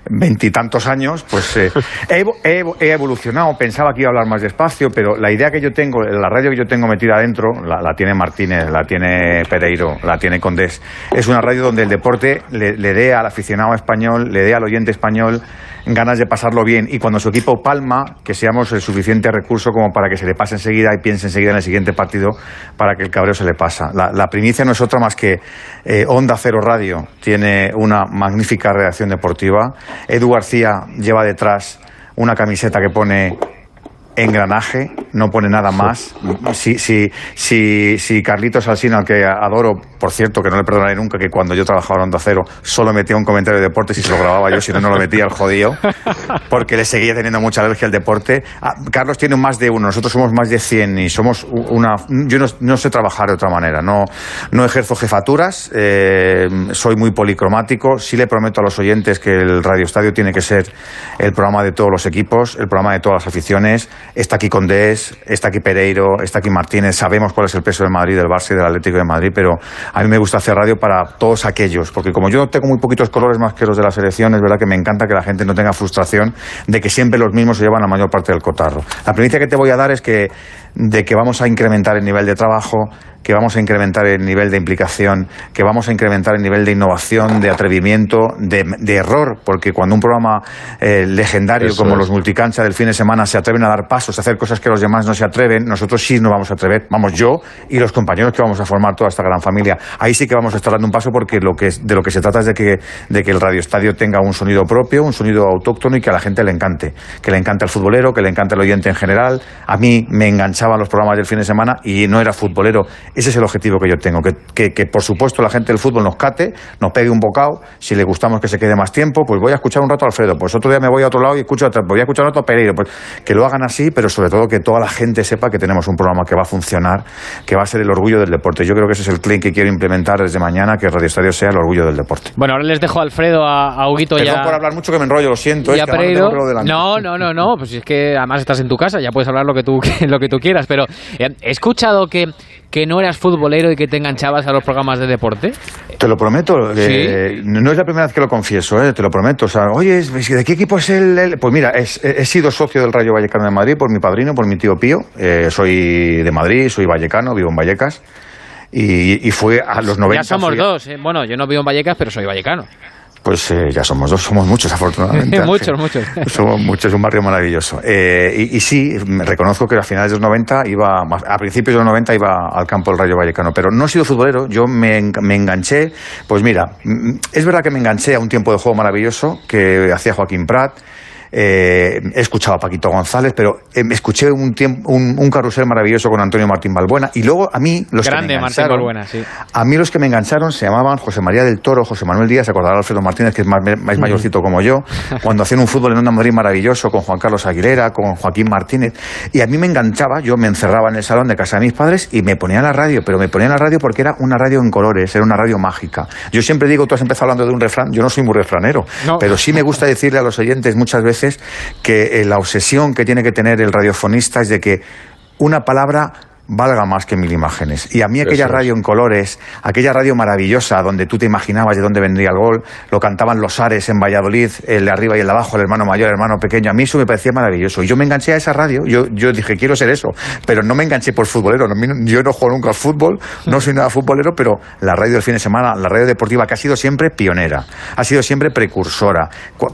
veintitantos años, pues eh, he, evo- he evo- he evolucionado, pensaba que iba a hablar más despacio, pero la idea que yo tengo, la radio que yo tengo metida adentro, la, la tiene Martínez, la tiene Pereiro, la tiene Condés, es una radio donde el deporte le, le dé al aficionado español, le dé al oyente español ganas de pasarlo bien. Y cuando su equipo palma, que seamos el suficiente recurso como para que se le pase enseguida y piense enseguida en el siguiente partido para que el cabreo se le pasa. La, la primicia no es otra más que eh, Onda Cero Radio tiene una magnífica redacción deportiva. Edu García lleva detrás una camiseta que pone engranaje, no pone nada más. Si, si, si, si Carlitos Alsina, al que adoro, por cierto, que no le perdonaré nunca, que cuando yo trabajaba en Onda Cero solo metía un comentario de deportes y se lo grababa yo, si no, no lo metía el jodido, porque le seguía teniendo mucha alergia al deporte. Ah, Carlos tiene más de uno, nosotros somos más de 100 y somos una... Yo no, no sé trabajar de otra manera, no, no ejerzo jefaturas, eh, soy muy policromático, sí le prometo a los oyentes que el Radio Estadio tiene que ser el programa de todos los equipos, el programa de todas las aficiones. Está aquí Condés, está aquí Pereiro, está aquí Martínez. Sabemos cuál es el peso del Madrid, del Barça y del Atlético de Madrid, pero a mí me gusta hacer radio para todos aquellos, porque como yo tengo muy poquitos colores más que los de la selección, es verdad que me encanta que la gente no tenga frustración de que siempre los mismos se llevan la mayor parte del cotarro. La primicia que te voy a dar es que de que vamos a incrementar el nivel de trabajo, que vamos a incrementar el nivel de implicación, que vamos a incrementar el nivel de innovación, de atrevimiento, de, de error, porque cuando un programa eh, legendario Eso como es. los multicancha del fin de semana se atreven a dar pasos, a hacer cosas que los demás no se atreven, nosotros sí nos vamos a atrever, vamos yo y los compañeros que vamos a formar toda esta gran familia. Ahí sí que vamos a estar dando un paso porque lo que es- de lo que se trata es de que, de que el radioestadio tenga un sonido propio, un sonido autóctono y que a la gente le encante, que le encante al futbolero, que le encante al oyente en general. A mí me enganchaban los programas del fin de semana y no era futbolero. Ese es el objetivo que yo tengo, que, que, que, por supuesto la gente del fútbol nos cate, nos pegue un bocado, si le gustamos que se quede más tiempo, pues voy a escuchar un rato a Alfredo, pues otro día me voy a otro lado y escucho voy a escuchar a otro a Pereiro, pues que lo hagan así, pero sobre todo que toda la gente sepa que tenemos un programa que va a funcionar, que va a ser el orgullo del deporte. Yo creo que ese es el claim que quiero implementar desde mañana, que Radio Estadio sea el orgullo del deporte. Bueno, ahora les dejo a Alfredo, a, a Huguito Perdón ya. por hablar mucho que me enrollo, lo siento, y es a que Pereiro. No, no, no, no, pues es que además estás en tu casa, ya puedes hablar lo que tú, lo que tú quieras, pero eh, he escuchado que, que no eras futbolero y que te enganchabas a los programas de deporte. Te lo prometo, eh, no es la primera vez que lo confieso, eh, te lo prometo. O sea, oye, ¿de qué equipo es el...? el-?". Pues mira, es- he sido socio del Rayo Vallecano de Madrid por mi padrino, por mi tío Pío. Eh, soy de Madrid, soy vallecano, vivo en Vallecas. Y, fue a los 90. Ya somos dos. ¿eh? Bueno, yo no vivo en Vallecas, pero soy vallecano. Pues eh, ya somos dos, somos muchos afortunadamente. muchos, muchos. Somos muchos, es un barrio maravilloso. Eh, y, sí, me reconozco que a finales de los 90 iba, a principios de los 90 iba al campo del Rayo Vallecano, pero no he sido futbolero, yo me, me enganché, pues mira, mm, es verdad que me enganché a un tiempo de juego maravilloso que hacía Joaquín Prat, eh, he escuchado a Paquito González, pero eh, escuché un, tiempo, un, carrusel maravilloso con Antonio Martín Balbuena. Y luego a mí los que me engancharon, A mí los que me engancharon se llamaban José María del Toro, José Manuel Díaz, se acordará Alfredo Martínez, que es más, mayorcito como yo, cuando hacían un fútbol en Onda Madrid maravilloso con Juan Carlos Aguilera, con Joaquín Martínez. Y a mí me enganchaba, yo me encerraba en el salón de casa de mis padres y me ponía la radio, pero me ponía la radio porque era una radio en colores, era una radio mágica. Yo siempre digo, tú has empezado hablando de un refrán, yo no soy muy refranero, pero sí me gusta decirle a los oyentes muchas veces que eh, la obsesión que tiene que tener el radiofonista es de que una palabra valga más que mil imágenes. Y a mí aquella radio en colores, aquella radio maravillosa donde tú te imaginabas de dónde vendría el gol, lo cantaban los Ares en Valladolid, el de arriba y el de abajo, el hermano mayor, el hermano pequeño, a mí eso me parecía maravilloso. Y yo me enganché a esa radio, yo, yo dije, quiero ser eso, pero no me enganché por futbolero, yo no juego nunca al fútbol, no soy nada futbolero, pero la radio del fin de semana, la radio deportiva que ha sido siempre pionera, ha sido siempre precursora,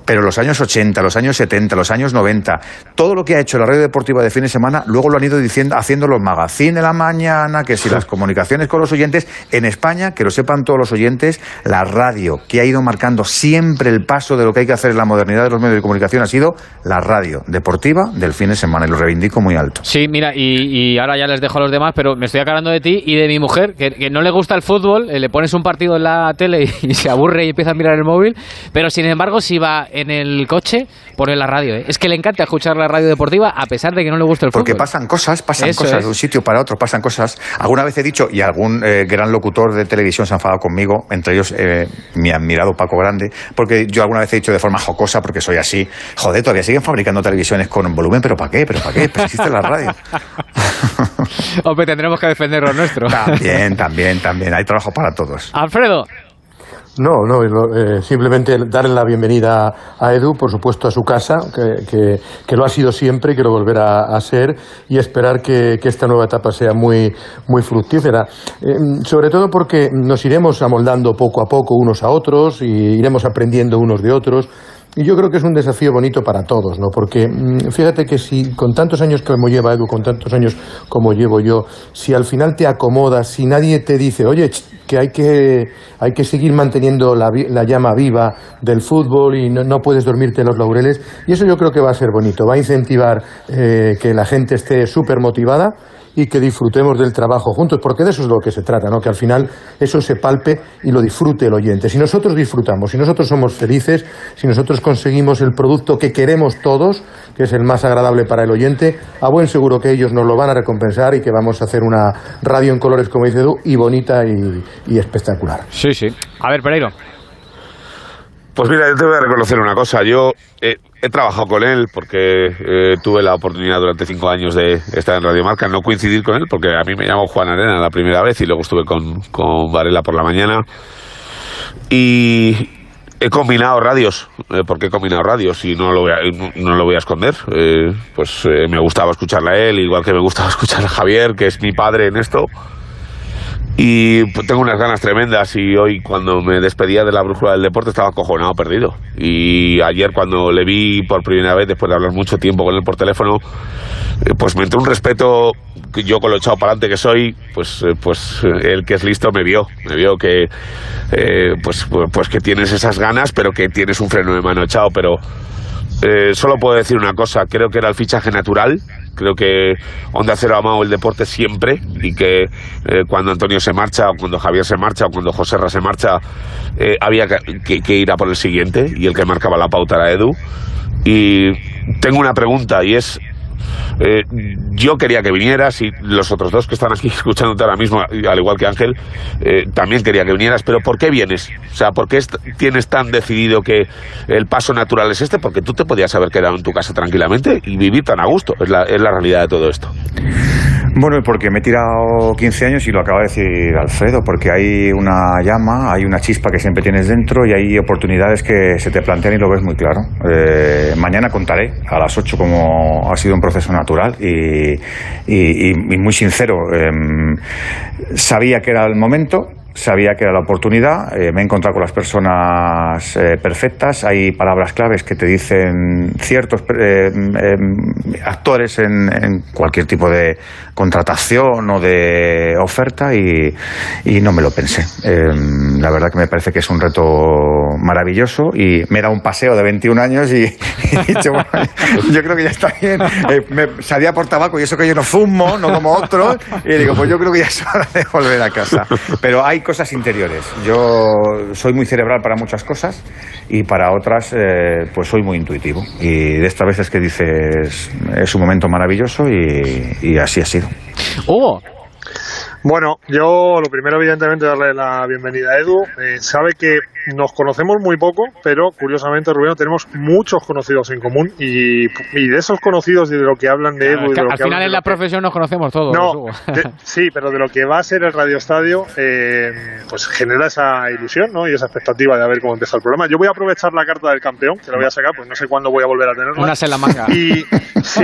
pero los años 80, los años 70, los años 90, todo lo que ha hecho la radio deportiva de fin de semana, luego lo han ido diciendo, haciendo los magazines, de la mañana, que si las comunicaciones con los oyentes, en España, que lo sepan todos los oyentes, la radio que ha ido marcando siempre el paso de lo que hay que hacer en la modernidad de los medios de comunicación ha sido la radio deportiva del fin de semana y lo reivindico muy alto. Sí, mira, y, ahora ya les dejo a los demás, pero me estoy aclarando de ti y de mi mujer, que, no le gusta el fútbol, eh, le pones un partido en la tele y, se aburre y empieza a mirar el móvil, pero sin embargo si va en el coche, pone la radio. ¿eh? Es que le encanta escuchar la radio deportiva a pesar de que no le gusta el fútbol. Porque pasan cosas, pasan cosas de un sitio para otro, pasan cosas. Alguna vez he dicho, y algún eh, gran locutor de televisión se ha enfadado conmigo, entre ellos eh, mi admirado Paco Grande, porque yo alguna vez he dicho de forma jocosa, porque soy así, joder, todavía siguen fabricando televisiones con volumen, pero ¿para qué? ¿Pero para qué? Pues existe la radio. Hombre, tendremos que defender lo nuestro. También, también, también. Hay trabajo para todos. Alfredo. No, no, eh, simplemente darle la bienvenida a Edu, por supuesto, a su casa, que, que, lo ha sido siempre y que lo volverá a ser, y esperar que, que esta nueva etapa sea muy, muy fructífera. Eh, sobre todo porque nos iremos amoldando poco a poco unos a otros y iremos aprendiendo unos de otros. Y yo creo que es un desafío bonito para todos, ¿no? Porque mm, fíjate que si con tantos años como lleva Edu, con tantos años como llevo yo, si al final te acomodas, si nadie te dice, oye, que hay que, hay que seguir manteniendo la, la llama viva del fútbol y no, no, puedes dormirte en los laureles, y eso yo creo que va a ser bonito, va a incentivar eh, que la gente esté súper motivada y que disfrutemos del trabajo juntos, porque de eso es lo que se trata, ¿no? que al final eso se palpe y lo disfrute el oyente. Si nosotros disfrutamos, si nosotros somos felices, si nosotros conseguimos el producto que queremos todos, que es el más agradable para el oyente, a buen seguro que ellos nos lo van a recompensar y que vamos a hacer una radio en colores, como dice Edu, y bonita y, espectacular. Sí, sí. A ver, Pereiro. Pues mira, yo te voy a reconocer una cosa. Yo eh, he trabajado con él porque eh, tuve la oportunidad durante cinco años de estar en Radio Marca, no coincidir con él porque a mí me llamó Juan Arena la primera vez y luego estuve con, con Varela por la mañana. Y he combinado radios, eh, porque he combinado radios y no lo voy a, no, lo voy a esconder. pues me gustaba escucharla a él, igual que me gustaba escuchar a Javier, que es mi padre en esto. Y tengo unas ganas tremendas y hoy cuando me despedía de la brújula del deporte estaba acojonado, perdido. Y ayer cuando le vi por primera vez, después de hablar mucho tiempo con él por teléfono, eh, pues me entró un respeto yo con lo echado para adelante que soy, pues, eh, pues eh, el que es listo me vio, me vio que, pues, pues, pues que tienes esas ganas, pero que tienes un freno de mano echado, pero eh, solo puedo decir una cosa, creo que era el fichaje natural, creo que Onda Cero ha amado el deporte siempre y que eh, cuando Antonio se marcha o cuando Javier se marcha o cuando José Ra se marcha eh, había que, que, ir a por el siguiente y el que marcaba la pauta era Edu. Y tengo una pregunta y es, eh, yo quería que vinieras y los otros dos que están aquí escuchándote ahora mismo, al igual que Ángel, eh, también quería que vinieras, pero ¿por qué vienes? O sea, ¿por qué tienes tan decidido que el paso natural es este? Porque tú te podías haber quedado en tu casa tranquilamente y vivir tan a gusto, es la, es la realidad de todo esto. Bueno, porque me he tirado 15 años y lo acaba de decir Alfredo, porque hay una llama, hay una chispa que siempre tienes dentro y hay oportunidades que se te plantean y lo ves muy claro. Eh, mañana contaré a las 8 cómo ha sido un proceso natural y, y- y muy sincero. em, sabía que era el momento, sabía que era la oportunidad, eh, me he encontrado con las personas eh, perfectas, hay palabras claves que te dicen ciertos eh, em, actores en, en cualquier tipo de contratación o de oferta y, y no me lo pensé. Em, la verdad que me parece que es un reto maravilloso y me dado un paseo de 21 años y, y he dicho, bueno, yo creo que ya está bien. Eh, me salía por tabaco y eso que yo no fumo, no como otros, y digo, pues yo creo que ya es hora de volver a casa. Pero hay cosas interiores. Yo soy muy cerebral para muchas cosas y para otras, eh, pues soy muy intuitivo. Y de estas veces que dices, es un momento maravilloso y, y así ha sido. Hugo. Bueno, yo lo primero, evidentemente, darle la bienvenida a Edu. Eh, sabe que nos conocemos muy poco, pero curiosamente, Rubén, tenemos muchos conocidos en común y, y de esos conocidos y de lo que hablan de Edu. Es y que de lo al que final en la que- profesión nos conocemos todos. No, de- sí, pero de lo que va a ser el Radio Estadio, eh, pues genera esa ilusión ¿no? y esa expectativa de ver cómo empieza el programa. Yo voy a aprovechar la carta del campeón, que la voy a sacar, pues no sé cuándo voy a volver a tenerla. Unas en la manga. Y, sí,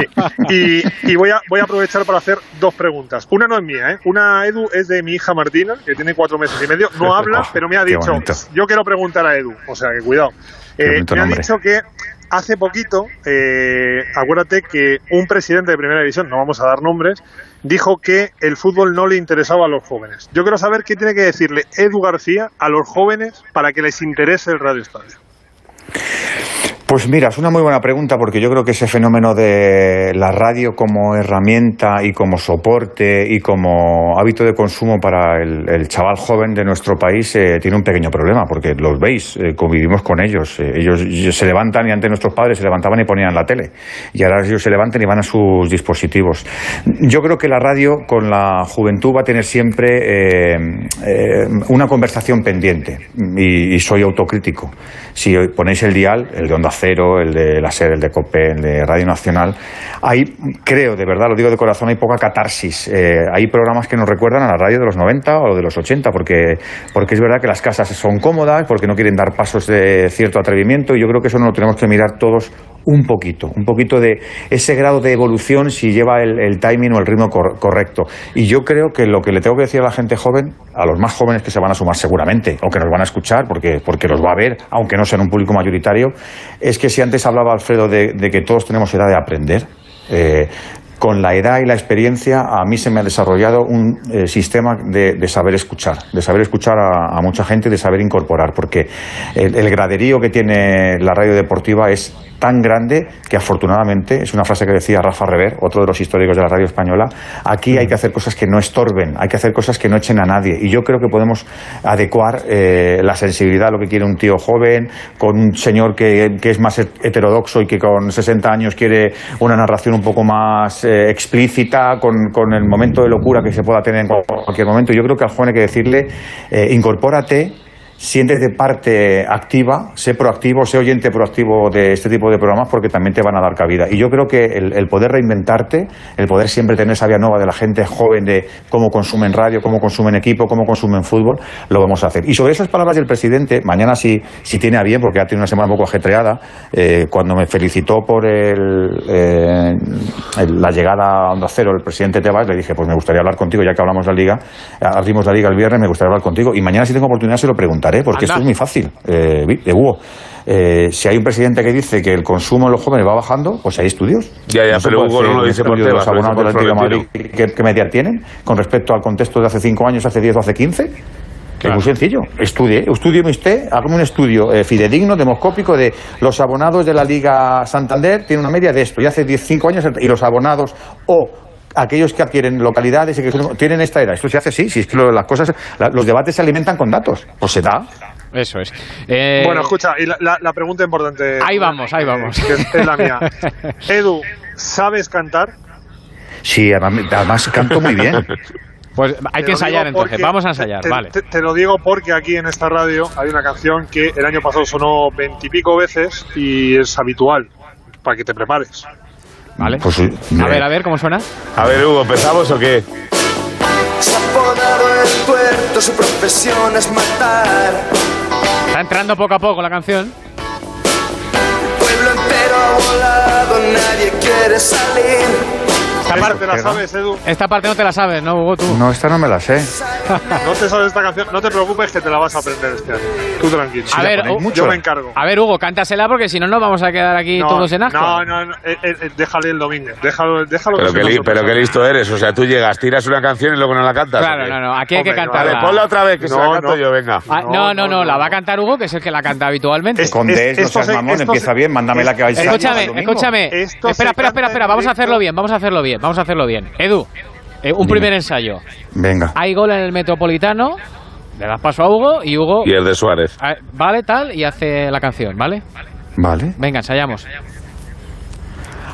y, y voy, a, voy a aprovechar para hacer dos preguntas. Una no es mía, ¿eh? Una, Edu, es de mi hija Martina, que tiene cuatro meses y medio. No habla, pero me ha dicho, yo quiero preguntar a Edu, o sea que cuidado. Eh, me ha dicho que hace poquito, eh, acuérdate que un presidente de primera división, no vamos a dar nombres, dijo que el fútbol no le interesaba a los jóvenes. Yo quiero saber qué tiene que decirle Edu García a los jóvenes para que les interese el Radio Estadio. Pues mira, es una muy buena pregunta porque yo creo que ese fenómeno de la radio como herramienta y como soporte y como hábito de consumo para el, chaval joven de nuestro país eh, tiene un pequeño problema porque los veis, eh, convivimos con ellos. eh, ellos, se levantan y antes nuestros padres se levantaban y ponían la tele y ahora ellos se levantan y van a sus dispositivos. Yo creo que la radio con la juventud va a tener siempre eh, una conversación pendiente y, y soy autocrítico. Si ponéis el dial, el de Onda El de la SER, el de COPE, el de Radio Nacional, hay, creo, de verdad, lo digo de corazón, hay poca catarsis. Eh, hay programas que nos recuerdan a la radio de los 90 o de los 80, porque, porque es verdad que las casas son cómodas, porque no quieren dar pasos de cierto atrevimiento, y yo creo que eso no lo tenemos que mirar todos un poquito, un poquito de ese grado de evolución si lleva el, timing o el ritmo cor- correcto. Y yo creo que lo que le tengo que decir a la gente joven, a los más jóvenes que se van a sumar seguramente, o que nos van a escuchar porque, porque los va a ver, aunque no sean un público mayoritario, es que si antes hablaba Alfredo de, que todos tenemos edad de aprender, eh, con la edad y la experiencia, a mí se me ha desarrollado un eh, sistema de, saber escuchar, de saber escuchar a, mucha gente de saber incorporar, porque el graderío que tiene la radio deportiva es tan grande que afortunadamente, es una frase que decía Rafa Rever, otro de los históricos de la radio española, aquí hay que hacer cosas que no estorben, hay que hacer cosas que no echen a nadie. Y yo creo que podemos adecuar eh, la sensibilidad a lo que quiere un tío joven, con un señor que, que es más het- heterodoxo y que con 60 años quiere una narración un poco más eh, explícita, con, con el momento de locura que se pueda tener en cual- cualquier momento. Yo creo que al joven hay que decirle, eh, incorpórate, siéntete parte activa, sé proactivo, sé oyente proactivo de este tipo de programas porque también te van a dar cabida. Y yo creo que el, poder reinventarte, el poder siempre tener esa vía nueva de la gente joven de cómo consumen radio, cómo consumen equipo, cómo consumen fútbol, lo vamos a hacer. Y sobre esas palabras del presidente, mañana si, si tiene a bien, porque ha tenido una semana un poco ajetreada, eh, cuando me felicitó por eh, el- la llegada a Onda Cero el presidente Tebas, le dije, pues me gustaría hablar contigo, ya que hablamos de la Liga, abrimos la Liga el viernes, me gustaría hablar contigo. Y mañana si tengo oportunidad se lo preguntaré, porque Anda. esto es muy fácil, eh, de Hugo. Eh, si hay un presidente que dice que el consumo en los jóvenes va bajando, pues hay estudios. Ya, ya, pero Hugo no lo dice por de los abonados del Atlético de. Madrid, ¿qué, qué media tienen con respecto al contexto de hace 5 años, hace 10 o hace 15? Que Es muy sencillo. Estudie, estudie usted, hágame un estudio eh, fidedigno, demoscópico de los abonados de la Liga Santander tienen una media de esto, y hace 10, 5 años, y los abonados o aquellos que adquieren localidades y que tienen esta edad. Esto se hace así, si es que lo- las cosas, la- los debates se alimentan con datos. Pues se da. Eso es. Eh, Bueno, escucha, y la, la- la pregunta importante. Ahí vamos, ahí vamos. Que es, la mía. Edu, ¿sabes cantar? Sí, además, canto muy bien. Pues hay Te que ensayar entonces. Vamos a ensayar, te, vale. Te, te lo digo porque aquí en esta radio hay una canción que el año pasado sonó veintipico veces y es habitual, para que te prepares. ¿Vale? Pues sí. a ver, a ver, ¿cómo suena? A ver, Hugo, ¿empezamos o qué? Se ha apodado el puerto, su profesión es matar. Está entrando poco a poco la canción. Pueblo entero ha volado, nadie quiere salir. Esta parte la sabes, Edu. Esta parte no te la sabes, ¿no, Hugo? Tú. No, esta no me la sé. No te sabes esta canción, no te preocupes que te la vas a aprender este año. Tú tranquilo. A ver, yo me encargo. A ver, Hugo, cántasela porque si no nos vamos a quedar aquí No, todos en asco. No, no, no, eh, eh, eh, déjale el domingo. Déjalo, déjalo Pero que li- pero qué listo eres. O sea, tú llegas, tiras una canción y luego no la cantas. Claro, no, no, aquí hay que Hombre, no, cantarla. Vale, ponla otra vez, que se la No, canto no. yo, venga. Ah, no, no, no, la va a cantar Hugo, que es el que la canta habitualmente. Con es- DS, no seas se- mamón, esto empieza se- bien, mándamela que vais a Escúchame, escúchame. Espera, espera, espera, espera. Vamos a hacerlo bien, vamos a hacerlo bien, vamos a hacerlo bien. Edu, eh, un primer ensayo. Venga. Hay gol en el Metropolitano, le das paso a Hugo y Hugo... Y el de Suárez. ah, Vale, tal, y hace la canción, ¿vale? Vale. Venga, ensayamos.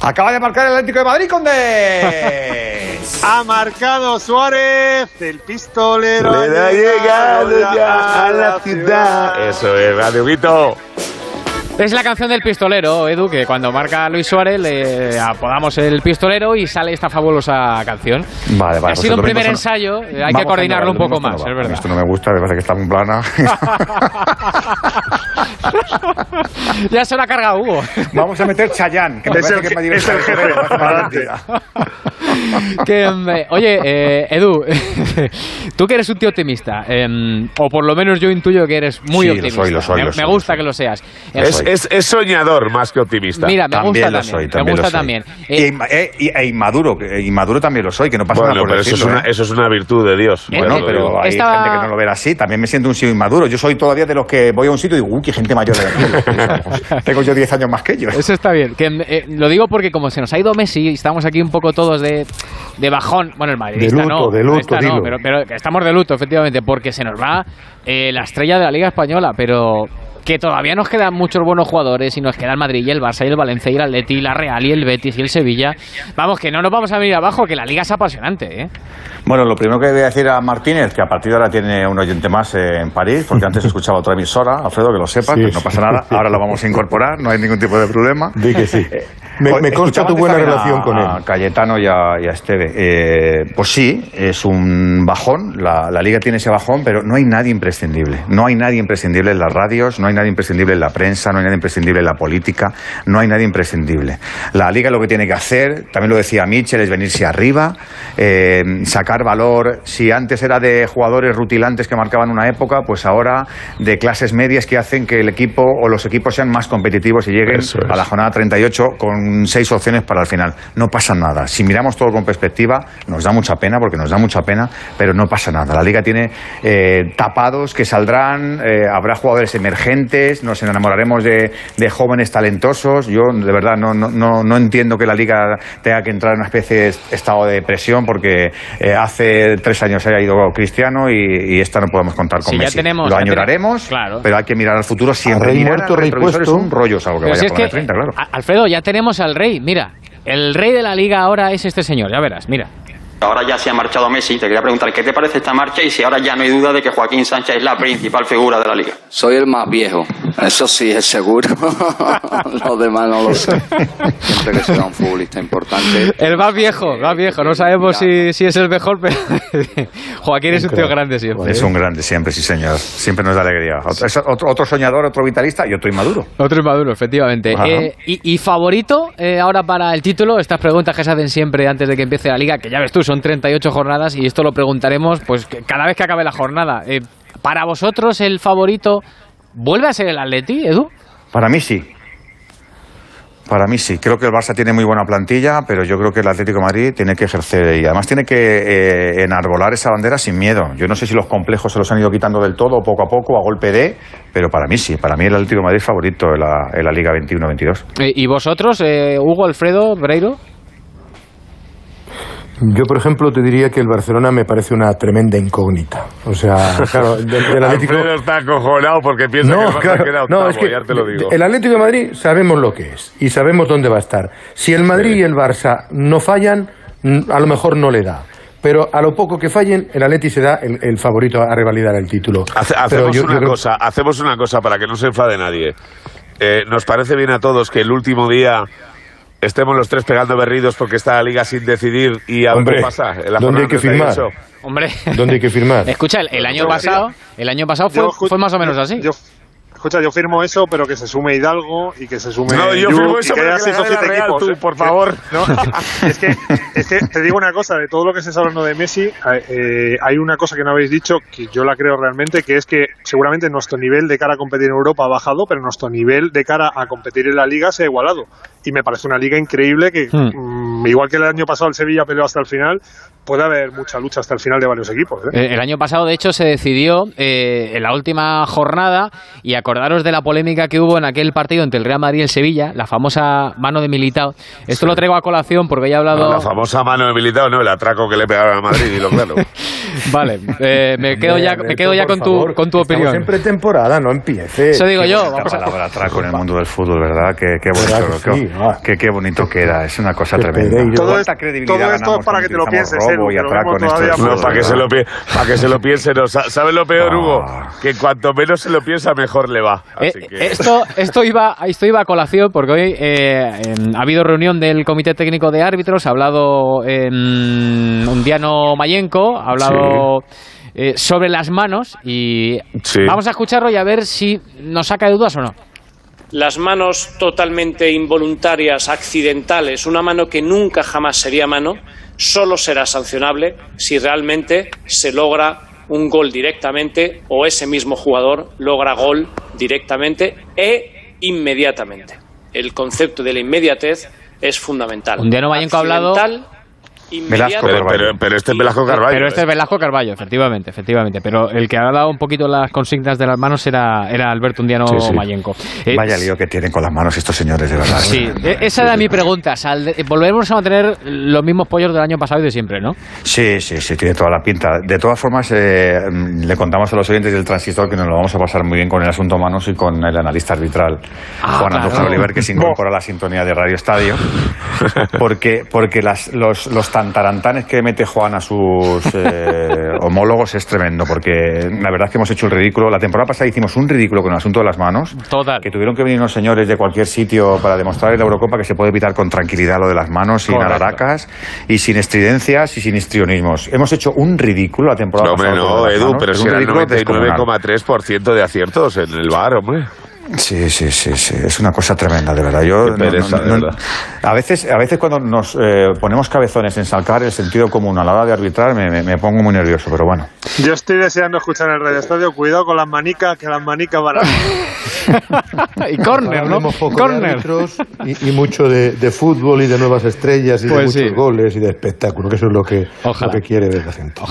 Acaba de marcar el Atlético de Madrid con de... Ha marcado Suárez, el pistolero. Le ha llegado ya a la ciudad. Eso es, Radio Guito. Es la canción del pistolero, Edu, que cuando marca Luis Suárez le apodamos el pistolero y sale esta fabulosa canción. Vale, vale. ha pues sido un primer ensayo, eh, hay Vamos que coordinarlo un poco más, es verdad. Esto no me gusta, me parece que está muy plana. ya se la carga Hugo. Vamos a meter Chayán, que me Es el que me es el jefe, adelante. Que, oye, eh, Edu, tú que eres un tío optimista, em, o por lo menos yo intuyo que eres muy Sí, lo optimista. soy, lo soy, me, lo me soy, gusta que lo seas. Es, es, es soñador más que optimista. Mira, me también gusta lo también. soy, me también gusta lo soy. también. Y, Eh, eh, y- e inmaduro, que- inmaduro también lo soy, que no pasa Bueno, nada por pero eso es, decirlo, una, ¿eh? eso es una virtud de Dios. Bueno, lo pero hay Esta- gente que no lo ve así. También me siento un tío inmaduro. Yo soy todavía de los que voy a un sitio y digo, uy, qué gente mayor de aquí. Tengo yo 10 años más que ellos. Eso está bien. Que, eh, lo digo porque como se nos ha ido Messi y estamos aquí un poco todos de, de bajón. Bueno, el madridista De luto, no. de luto, no, pero, pero estamos de luto, efectivamente, porque se nos va eh, la estrella de la Liga Española, pero que todavía nos quedan muchos buenos jugadores y nos queda el Madrid y el Barça y el Valencia y el Atleti y la Real y el Betis y el Sevilla. Vamos, que no nos vamos a venir abajo, que la Liga es apasionante, ¿eh? Bueno, lo primero que voy a decir a Martínez, que a partir de ahora tiene un oyente más eh, en París, porque antes escuchaba otra emisora, Alfredo, que lo sepas, Sí, que no pasa nada. Ahora lo vamos a incorporar, no hay ningún tipo de problema. Di que sí. Me, Oye, me consta tu buena relación a- con A él. Cayetano y a, y a Esteve. Eh, pues sí, es un bajón. La, la liga tiene ese bajón, pero no hay nadie imprescindible. No hay nadie imprescindible en las radios, no hay nadie imprescindible en la prensa, no hay nadie imprescindible en la política, no hay nadie imprescindible. La liga lo que tiene que hacer, también lo decía Mitchell, es venirse arriba, eh, sacar valor. Si antes era de jugadores rutilantes que marcaban una época, pues ahora de clases medias que hacen que el equipo o los equipos sean más competitivos y lleguen es. a la jornada 38 con seis opciones para el final. No pasa nada. Si miramos todo con perspectiva, nos da mucha pena, porque nos da mucha pena, pero no pasa nada. La liga tiene eh, tapados que saldrán, eh, habrá jugadores emergentes, nos enamoraremos de, de jóvenes talentosos. Yo, de verdad, no, no, no, no entiendo que la liga tenga que entrar en una especie de estado de presión, porque eh, hace tres años se ha ido Cristiano y, y esta no podemos contar con Sí, ya Messi. tenemos- Lo ya añoraremos, Claro. pero hay que mirar al futuro siempre. Rey muerto, rey retrovisor puesto. Es un rollo, salvo que Pero vaya si es por la que, 30, claro. Alfredo, ya tenemos al rey. Mira, el rey de la liga ahora es este señor, ya verás, mira. Ahora ya se ha marchado Messi. Te quería preguntar, ¿qué te parece esta marcha? Y si ahora ya no hay duda de que Joaquín Sánchez es la principal figura de la liga. Soy el más viejo, eso sí es seguro. Los demás no lo sé. Siempre que sea un futbolista importante. El más viejo, más viejo. No sabemos si, si es el mejor, pero Joaquín es un tío grande siempre. Es un grande siempre, sí señor. Siempre nos da alegría. Otro, es otro, otro soñador, otro vitalista y otro inmaduro. Otro Maduro, efectivamente. Eh, y, y favorito eh, ahora para el título? Estas preguntas que se hacen siempre antes de que empiece la liga, que ya ves tú, son 38 jornadas y esto lo preguntaremos pues cada vez que acabe la jornada. Eh, para vosotros, el favorito vuelve a ser el Atleti, Edu. Para mí sí. Para mí sí. Creo que el Barça tiene muy buena plantilla, pero yo creo que el Atlético de Madrid tiene que ejercer y además tiene que eh, enarbolar esa bandera sin miedo. Yo no sé si los complejos se los han ido quitando del todo, poco a poco, a golpe de, pero para mí sí. Para mí el Atlético de Madrid es favorito en la, en la Liga 21-22. Eh, ¿Y vosotros, eh, Hugo, Alfredo, Breiro? Yo, por ejemplo, te diría que el Barcelona me parece una tremenda incógnita. O sea, claro, del, del Atlético... Alfredo está acojonado porque piensa que el claro, queda no, octavo, es que ya te lo digo. el Atlético de Madrid sabemos lo que es y sabemos dónde va a estar. Si el Madrid y el Barça no fallan, a lo mejor no le da. Pero a lo poco que fallen, el Atleti será el, el favorito a revalidar el título. Hace- hacemos yo- yo una creo- cosa, hacemos una cosa para que no se enfade nadie. Eh, nos parece bien a todos que el último día estemos los tres pegando berridos porque está la liga sin decidir y a Hombre, qué pasa. en la ¿dónde hay que firmar? 38. Hombre. ¿Dónde hay que firmar? Escucha, el, el año pasado, el año pasado fue, Yo escu- fue más o menos así. Yo, escucha, yo firmo eso, pero que se sume Hidalgo y que se sume. No, yo Yu, firmo eso, que pero haya que seis la Real, equipos, tú, ¿eh? por favor. No, es que, es que te digo una cosa, de todo lo que se está hablando de Messi, eh, hay una cosa que no habéis dicho, que yo la creo realmente, que es que seguramente nuestro nivel de cara a competir en Europa ha bajado, pero nuestro nivel de cara a competir en la Liga se ha igualado. Y me parece una liga increíble que, mm, igual que el año pasado el Sevilla peleó hasta el final, puede haber mucha lucha hasta el final de varios equipos. ¿eh? Eh, El año pasado, de hecho, se decidió eh, en la última jornada y acordaros de la polémica que hubo en aquel partido entre el Real Madrid y el Sevilla, la famosa mano de Militao. Esto lo traigo a colación porque ya he hablado... No, la famosa mano de militado, no, el atraco que le pegaron a Madrid, y lo claro. Vale, eh, me quedo ya, me quedo ya con tu, con tu Estamos opinión. en pretemporada, no empiece. Eso digo yo. La Vamos a- palabra atraco en el mundo del fútbol, ¿verdad? Qué, qué ¿Verdad bonito, que sí? Qué, Ah. qué- qué bonito queda. Es una cosa Qué tremenda. Todo, ¿Cuánta es- credibilidad todo esto es para que te lo pienses, que del más- No, para que, se lo para que se lo piense, no. ¿Sabes lo peor, Hugo? Que cuanto menos se lo piensa, mejor le va. Eh, que... esto, esto, iba, esto iba a colación porque hoy eh, ha habido reunión del Comité Técnico de Árbitros, ha hablado en Undiano Mayenco, ha hablado eh, sobre las manos y Sí. vamos a escucharlo y a ver si nos saca de dudas o no. Las manos totalmente involuntarias, accidentales, una mano que nunca jamás sería mano, solo será sancionable si realmente se logra un gol directamente o ese mismo jugador logra gol directamente e inmediatamente. El concepto de la inmediatez es fundamental. Ha hablado- Inmediato. Pero, pero, pero este es Velasco Carballo. Pero este ¿eh? es Velasco Carballo, efectivamente, efectivamente. Pero el que ha dado un poquito las consignas de las manos era, era Alberto Undiano Sí, sí. Mayenco. Eh, Vaya lío que tienen con las manos estos señores, de verdad. Sí, e- esa era mi pregunta. Eh, volveremos a mantener los mismos pollos del año pasado y de siempre, ¿no? Sí, sí, sí, tiene toda la pinta. De todas formas, eh, mm, le contamos a los oyentes del transistor que nos lo vamos a pasar muy bien con el asunto manos y con el analista arbitral, Ah, Juan claro. Andújar Oliver, que se incorpora a la sintonía de Radio Estadio. Porque, porque las- los, los tantarantanes que mete Juan a sus eh, homólogos es tremendo. Porque la verdad es que hemos hecho el ridículo. La temporada pasada hicimos un ridículo con el asunto de las manos. Total. Que tuvieron que venir unos señores de cualquier sitio para demostrar en la Eurocopa que se puede evitar con tranquilidad lo de las manos, sin Correcto. alaracas y sin estridencias y sin histrionismos. Hemos hecho un ridículo la temporada No, hombre, pasada. con no, Edu, manos, pero si un era el ridículo descomunal. 99,3% de aciertos en el bar, hombre. Sí, sí, sí, sí, es una cosa tremenda, de verdad. Yo Qué no- pereza, no- de no- verdad. a veces, a veces cuando nos eh, ponemos cabezones en salcar el sentido común a la hora de arbitrar, me, me- me pongo muy nervioso, pero bueno. Yo estoy deseando escuchar en el Radio Estadio, cuidado con las manicas, que las manicas van a... y córner, ¿no? De árbitros y, y mucho de, de fútbol y de nuevas estrellas y de Pues muchos sí. goles y de espectáculo, que eso es lo que, Ojalá. lo que quiere ver la gente.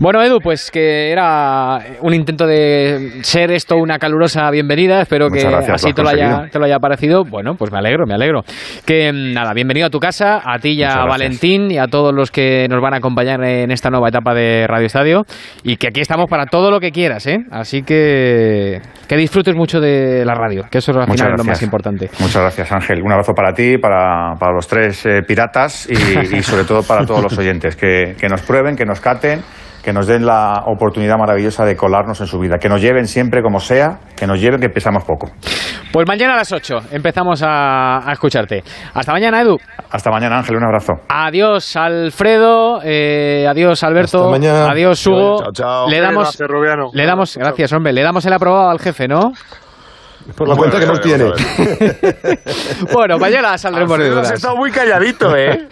Bueno, Edu, pues que era un intento de ser esto una calurosa bienvenida. Espero que Muchas gracias, así te lo, haya, te lo haya parecido. Bueno, pues me alegro, me alegro. Que mm, nada, bienvenido a tu casa, a ti y a. Valentín y a todos los que nos van a acompañar en esta nueva etapa de Radio Estadio. Y que aquí estamos para todo lo que quieras, ¿eh? Así que que disfrutes mucho de la radio, que eso al final es lo más importante. Muchas gracias, Ángel. Un abrazo para ti, para, para los tres eh, piratas y, y sobre todo para todos los oyentes. Que, que nos prueben, que nos caten, que nos den la oportunidad maravillosa de colarnos en su vida. Que nos lleven siempre como sea, que nos lleven que pesamos poco. Pues mañana a las 8 empezamos a, a escucharte. Hasta mañana, Edu. Hasta mañana, Ángel. Un abrazo. Adiós, Alfredo. eh, adiós, Alberto. Hasta mañana. Adiós, Hugo. Chao, chao. Le damos, Gracias, Rubiano. le damos, gracias, hombre. Le damos el aprobado al jefe, ¿no? Por la cuenta que nos tiene. Bueno, mañana saldremos de Alfredo, has dudas. estado muy calladito, ¿eh?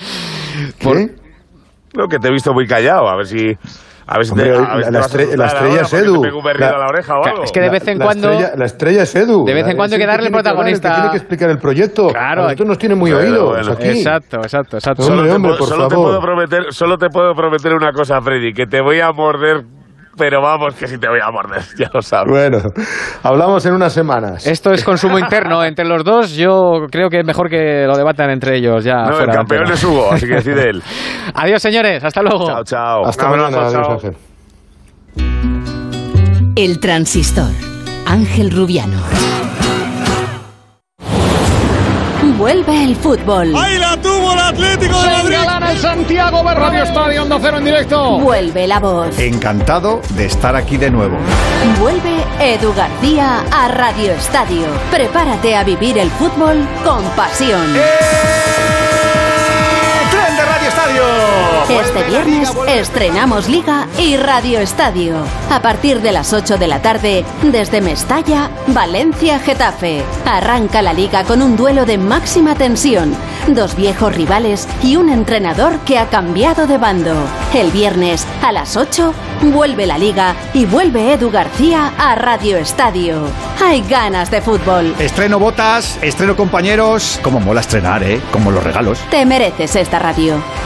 ¿Qué? No, que te he visto muy callado. A ver si. A ver si Hombre, te, a la- ver te la vas a estre- la estrella es Edu. te La- la. Es que de vez en la cuando. Estrella, la estrella es Edu. De vez en cuando hay que el darle el que protagonista. tiene que explicar el proyecto. Claro. Nosotros nos tiene muy Bueno, oídos bueno. aquí. Exacto, exacto, exacto. Hombre, Solo, te, hombre, puedo- por solo te puedo prometer, solo te puedo prometer una cosa, Freddy, que te voy a morder, pero vamos, que sí te voy a morder, ya lo sabes. Bueno, hablamos en unas semanas. Esto es consumo interno entre los dos. Yo creo que es mejor que lo debatan entre ellos ya. no, el campeón es Hugo, así que decide él. Adiós, señores. Hasta luego. Chao, chao. Hasta mañana, adiós. Ángel. El transistor. Ángel Rubiano. Vuelve el fútbol. ¡Ahí la tuvo el Atlético de Madrid! el Santiago Radio Estadio Onda Cero en directo. Vuelve la voz. Encantado de estar aquí de nuevo. Vuelve Edu García a Radio Estadio. Prepárate a vivir el fútbol con pasión. ¡Tren de Radio Estadio! Este viernes estrenamos Liga y Radio Estadio. A partir de las 8 de la tarde, desde Mestalla, Valencia, Getafe. Arranca la liga con un duelo de máxima tensión. Dos viejos rivales y un entrenador que ha cambiado de bando. El viernes a las 8 vuelve la liga y vuelve Edu García a Radio Estadio. Hay ganas de fútbol. Estreno botas, estreno compañeros. Como mola estrenar, ¿eh? Como los regalos. Te mereces esta radio.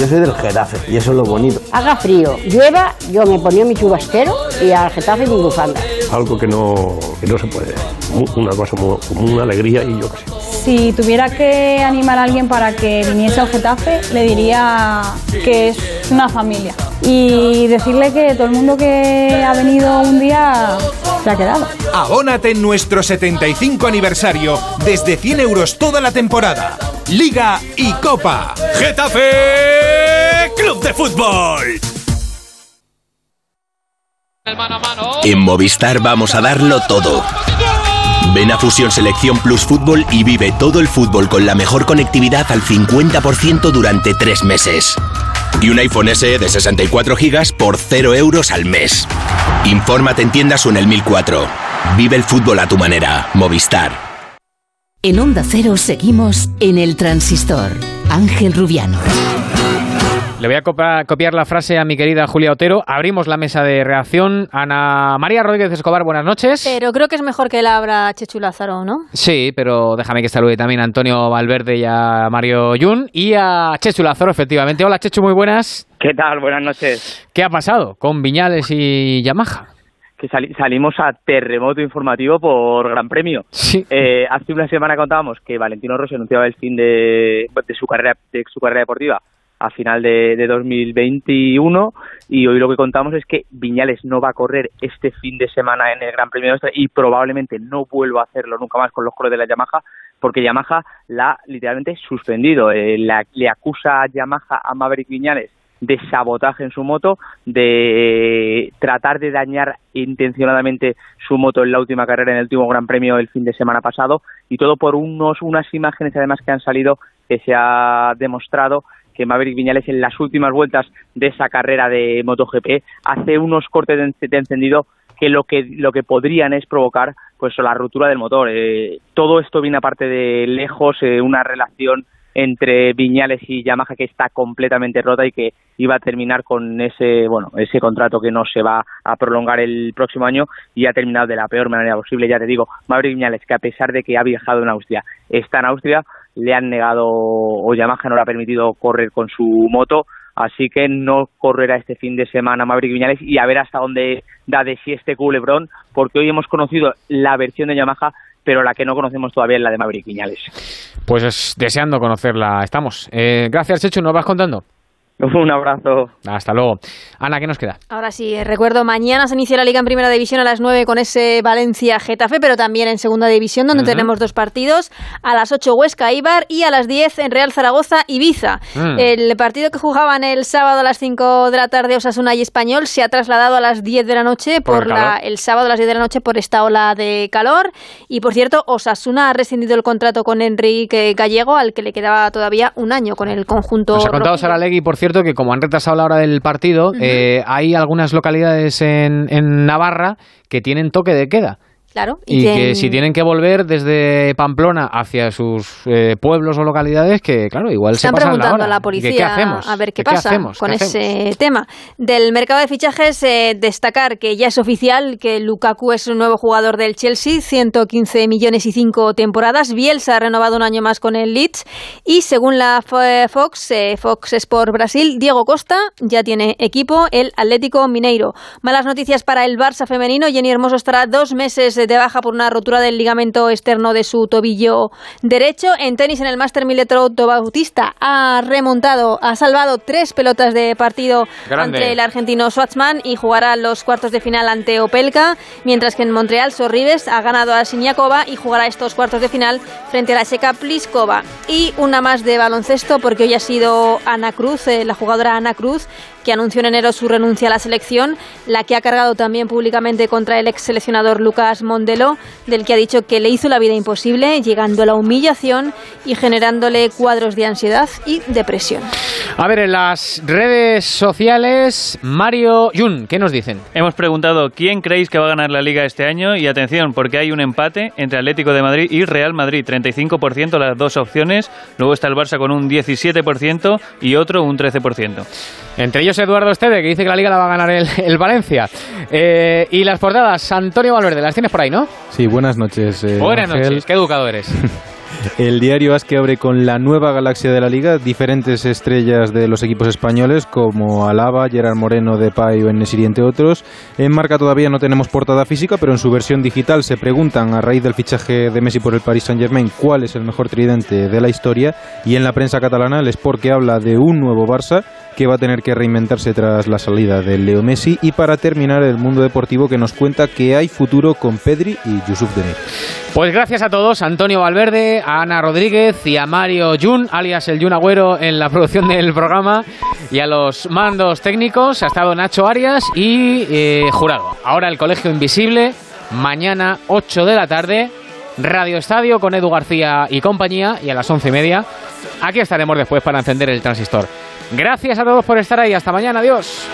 Yo soy del Getafe y eso es lo bonito. Haga frío, llueva, yo me ponía mi chubasquero y al Getafe mi bufanda. Algo que no, que no se puede. Una cosa, como una alegría y yo qué sé. Si tuviera que animar a alguien para que viniese al Getafe, le diría que es una familia. Y decirle que todo el mundo que ha venido un día se ha quedado. Abónate en nuestro 75 aniversario desde 100 euros toda la temporada. Liga y Copa. Getafe Club de Fútbol. En Movistar vamos a darlo todo. Ven a Fusión Selección Plus Fútbol y vive todo el fútbol con la mejor conectividad al 50% durante tres meses. Y un iPhone SE de 64 GB por 0 euros al mes. Infórmate en tiendas o en el 1004. Vive el fútbol a tu manera. Movistar. En Onda Cero seguimos en el transistor. Ángel Rubiano. Le voy a copiar la frase a mi querida Julia Otero. Abrimos la mesa de reacción. Ana María Rodríguez Escobar, buenas noches. Pero creo que es mejor que la abra Chechu Lázaro, ¿no? Sí, pero déjame que salude también a Antonio Valverde y a Mario Yun y a Chechu Lázaro, efectivamente. Hola Chechu, muy buenas. ¿Qué tal? Buenas noches. ¿Qué ha pasado con Viñales y Yamaha? Que sali- salimos a terremoto informativo por Gran Premio. Sí. Eh, hace una semana contábamos que Valentino Rossi anunciaba el fin de, de su carrera de su carrera deportiva a final de, de 2021 y hoy lo que contamos es que Viñales no va a correr este fin de semana en el Gran Premio de Austria y probablemente no vuelva a hacerlo nunca más con los colores de la Yamaha porque Yamaha la ha literalmente suspendido. Eh, le acusa a Yamaha a Maverick Viñales de sabotaje en su moto, de tratar de dañar intencionadamente su moto en la última carrera, en el último Gran Premio el fin de semana pasado, y todo por unos, unas imágenes además que han salido que se ha demostrado que Maverick Viñales en las últimas vueltas de esa carrera de MotoGP hace unos cortes de en- de encendido que lo que lo que podrían es provocar pues la ruptura del motor. Eh, todo esto viene aparte de lejos eh, una relación entre Viñales y Yamaha que está completamente rota y que iba a terminar con ese bueno ese contrato que no se va a prolongar el próximo año y ha terminado de la peor manera posible ya te digo Maverick Viñales que a pesar de que ha viajado en Austria está en Austria le han negado o Yamaha no le ha permitido correr con su moto así que no correrá este fin de semana Maverick Viñales y a ver hasta dónde da de sí este culebrón porque hoy hemos conocido la versión de Yamaha pero la que no conocemos todavía es la de Maverick Viñales Pues es- deseando conocerla estamos. Eh, gracias, Chechu, nos vas contando. Un abrazo. Hasta luego. Ana, ¿qué nos queda? Ahora sí, eh, recuerdo, mañana se inicia la Liga en Primera División a las 9 con ese Valencia-Getafe, pero también en Segunda División, donde tenemos dos partidos. A las 8 Huesca-Ibar y a las 10 en Real Zaragoza-Ibiza. Mm. El partido que jugaban el sábado a las 5 de la tarde Osasuna y Español se ha trasladado a las 10 de la noche Por por, el la, el sábado a las 10 de la noche por esta ola de calor. Y por cierto, Osasuna ha rescindido el contrato con Enrique Gallego, al que le quedaba todavía un año con el conjunto. Nos ha contado rojillo. Sara Legui, por cierto, que como han retrasado la hora del partido, eh, hay algunas localidades en, en Navarra que tienen toque de queda. Claro. Y, que si tienen que volver desde Pamplona hacia sus eh, pueblos o localidades, que claro, igual Están se pasan preguntando la hora. a la ¿Y que policía ¿Qué hacemos? a ver qué ¿Que pasa hacemos? con ¿Qué ese hacemos? tema. Del mercado de fichajes, eh, destacar que ya es oficial que Lukaku es un nuevo jugador del Chelsea, 115 millones y 5 temporadas. Bielsa ha renovado un año más con el Leeds. Y según la Fo- Fox, eh, Fox Sport Brasil, Diego Costa ya tiene equipo, el Atlético Mineiro. Malas noticias para el Barça femenino. Jenny Hermoso estará dos meses de baja por una rotura del ligamento externo de su tobillo derecho. En tenis, en el Master 1000 de Toronto, Bautista ha remontado, ha salvado tres pelotas de partido Grande. ante el argentino Schwartzman y jugará los cuartos de final ante Opelka, mientras que en Montreal Sorribes ha ganado a Siniakova y jugará estos cuartos de final frente a la checa Pliskova. Y una más de baloncesto porque hoy ha sido Ana Cruz, eh, la jugadora Ana Cruz, que anunció en enero su renuncia a la selección, la que ha cargado también públicamente contra el ex seleccionador Lucas Mondelo, del que ha dicho que le hizo la vida imposible, llegando a la humillación y generándole cuadros de ansiedad y depresión. A ver, en las redes sociales, Mario Jun, ¿qué nos dicen? Hemos preguntado quién creéis que va a ganar la liga este año y atención, porque hay un empate entre Atlético de Madrid y Real Madrid, 35% las dos opciones, luego está el Barça con un 17% y otro un 13%. Entre ellos Eduardo Esteve, que dice que la liga la va a ganar el, el Valencia. Eh, y las portadas, Antonio Valverde, las tienes por ahí, ¿no? Sí, buenas noches. eh, Buenas Ángel. noches, qué educado eres. El diario As que abre con la nueva galaxia de la liga, diferentes estrellas de los equipos españoles como Alaba, Gerard Moreno, Depay o Enesiri, entre otros. En marca todavía no tenemos portada física, pero en su versión digital se preguntan a raíz del fichaje de Messi por el Paris Saint-Germain cuál es el mejor tridente de la historia y en la prensa catalana el Sport que habla de un nuevo Barça que va a tener que reinventarse tras la salida de Leo Messi y para terminar el mundo deportivo que nos cuenta que hay futuro con Pedri y Yusuf Demir. Pues gracias a todos, Antonio Valverde, a Ana Rodríguez y a Mario Jun, alias el Jun Agüero en la producción del programa, y a los mandos técnicos, ha estado Nacho Arias y eh, Jurado. Ahora el Colegio Invisible, mañana 8 de la tarde, Radio Estadio con Edu García y compañía, y a las once y media, aquí estaremos después para encender el transistor. Gracias a todos por estar ahí, hasta mañana, adiós.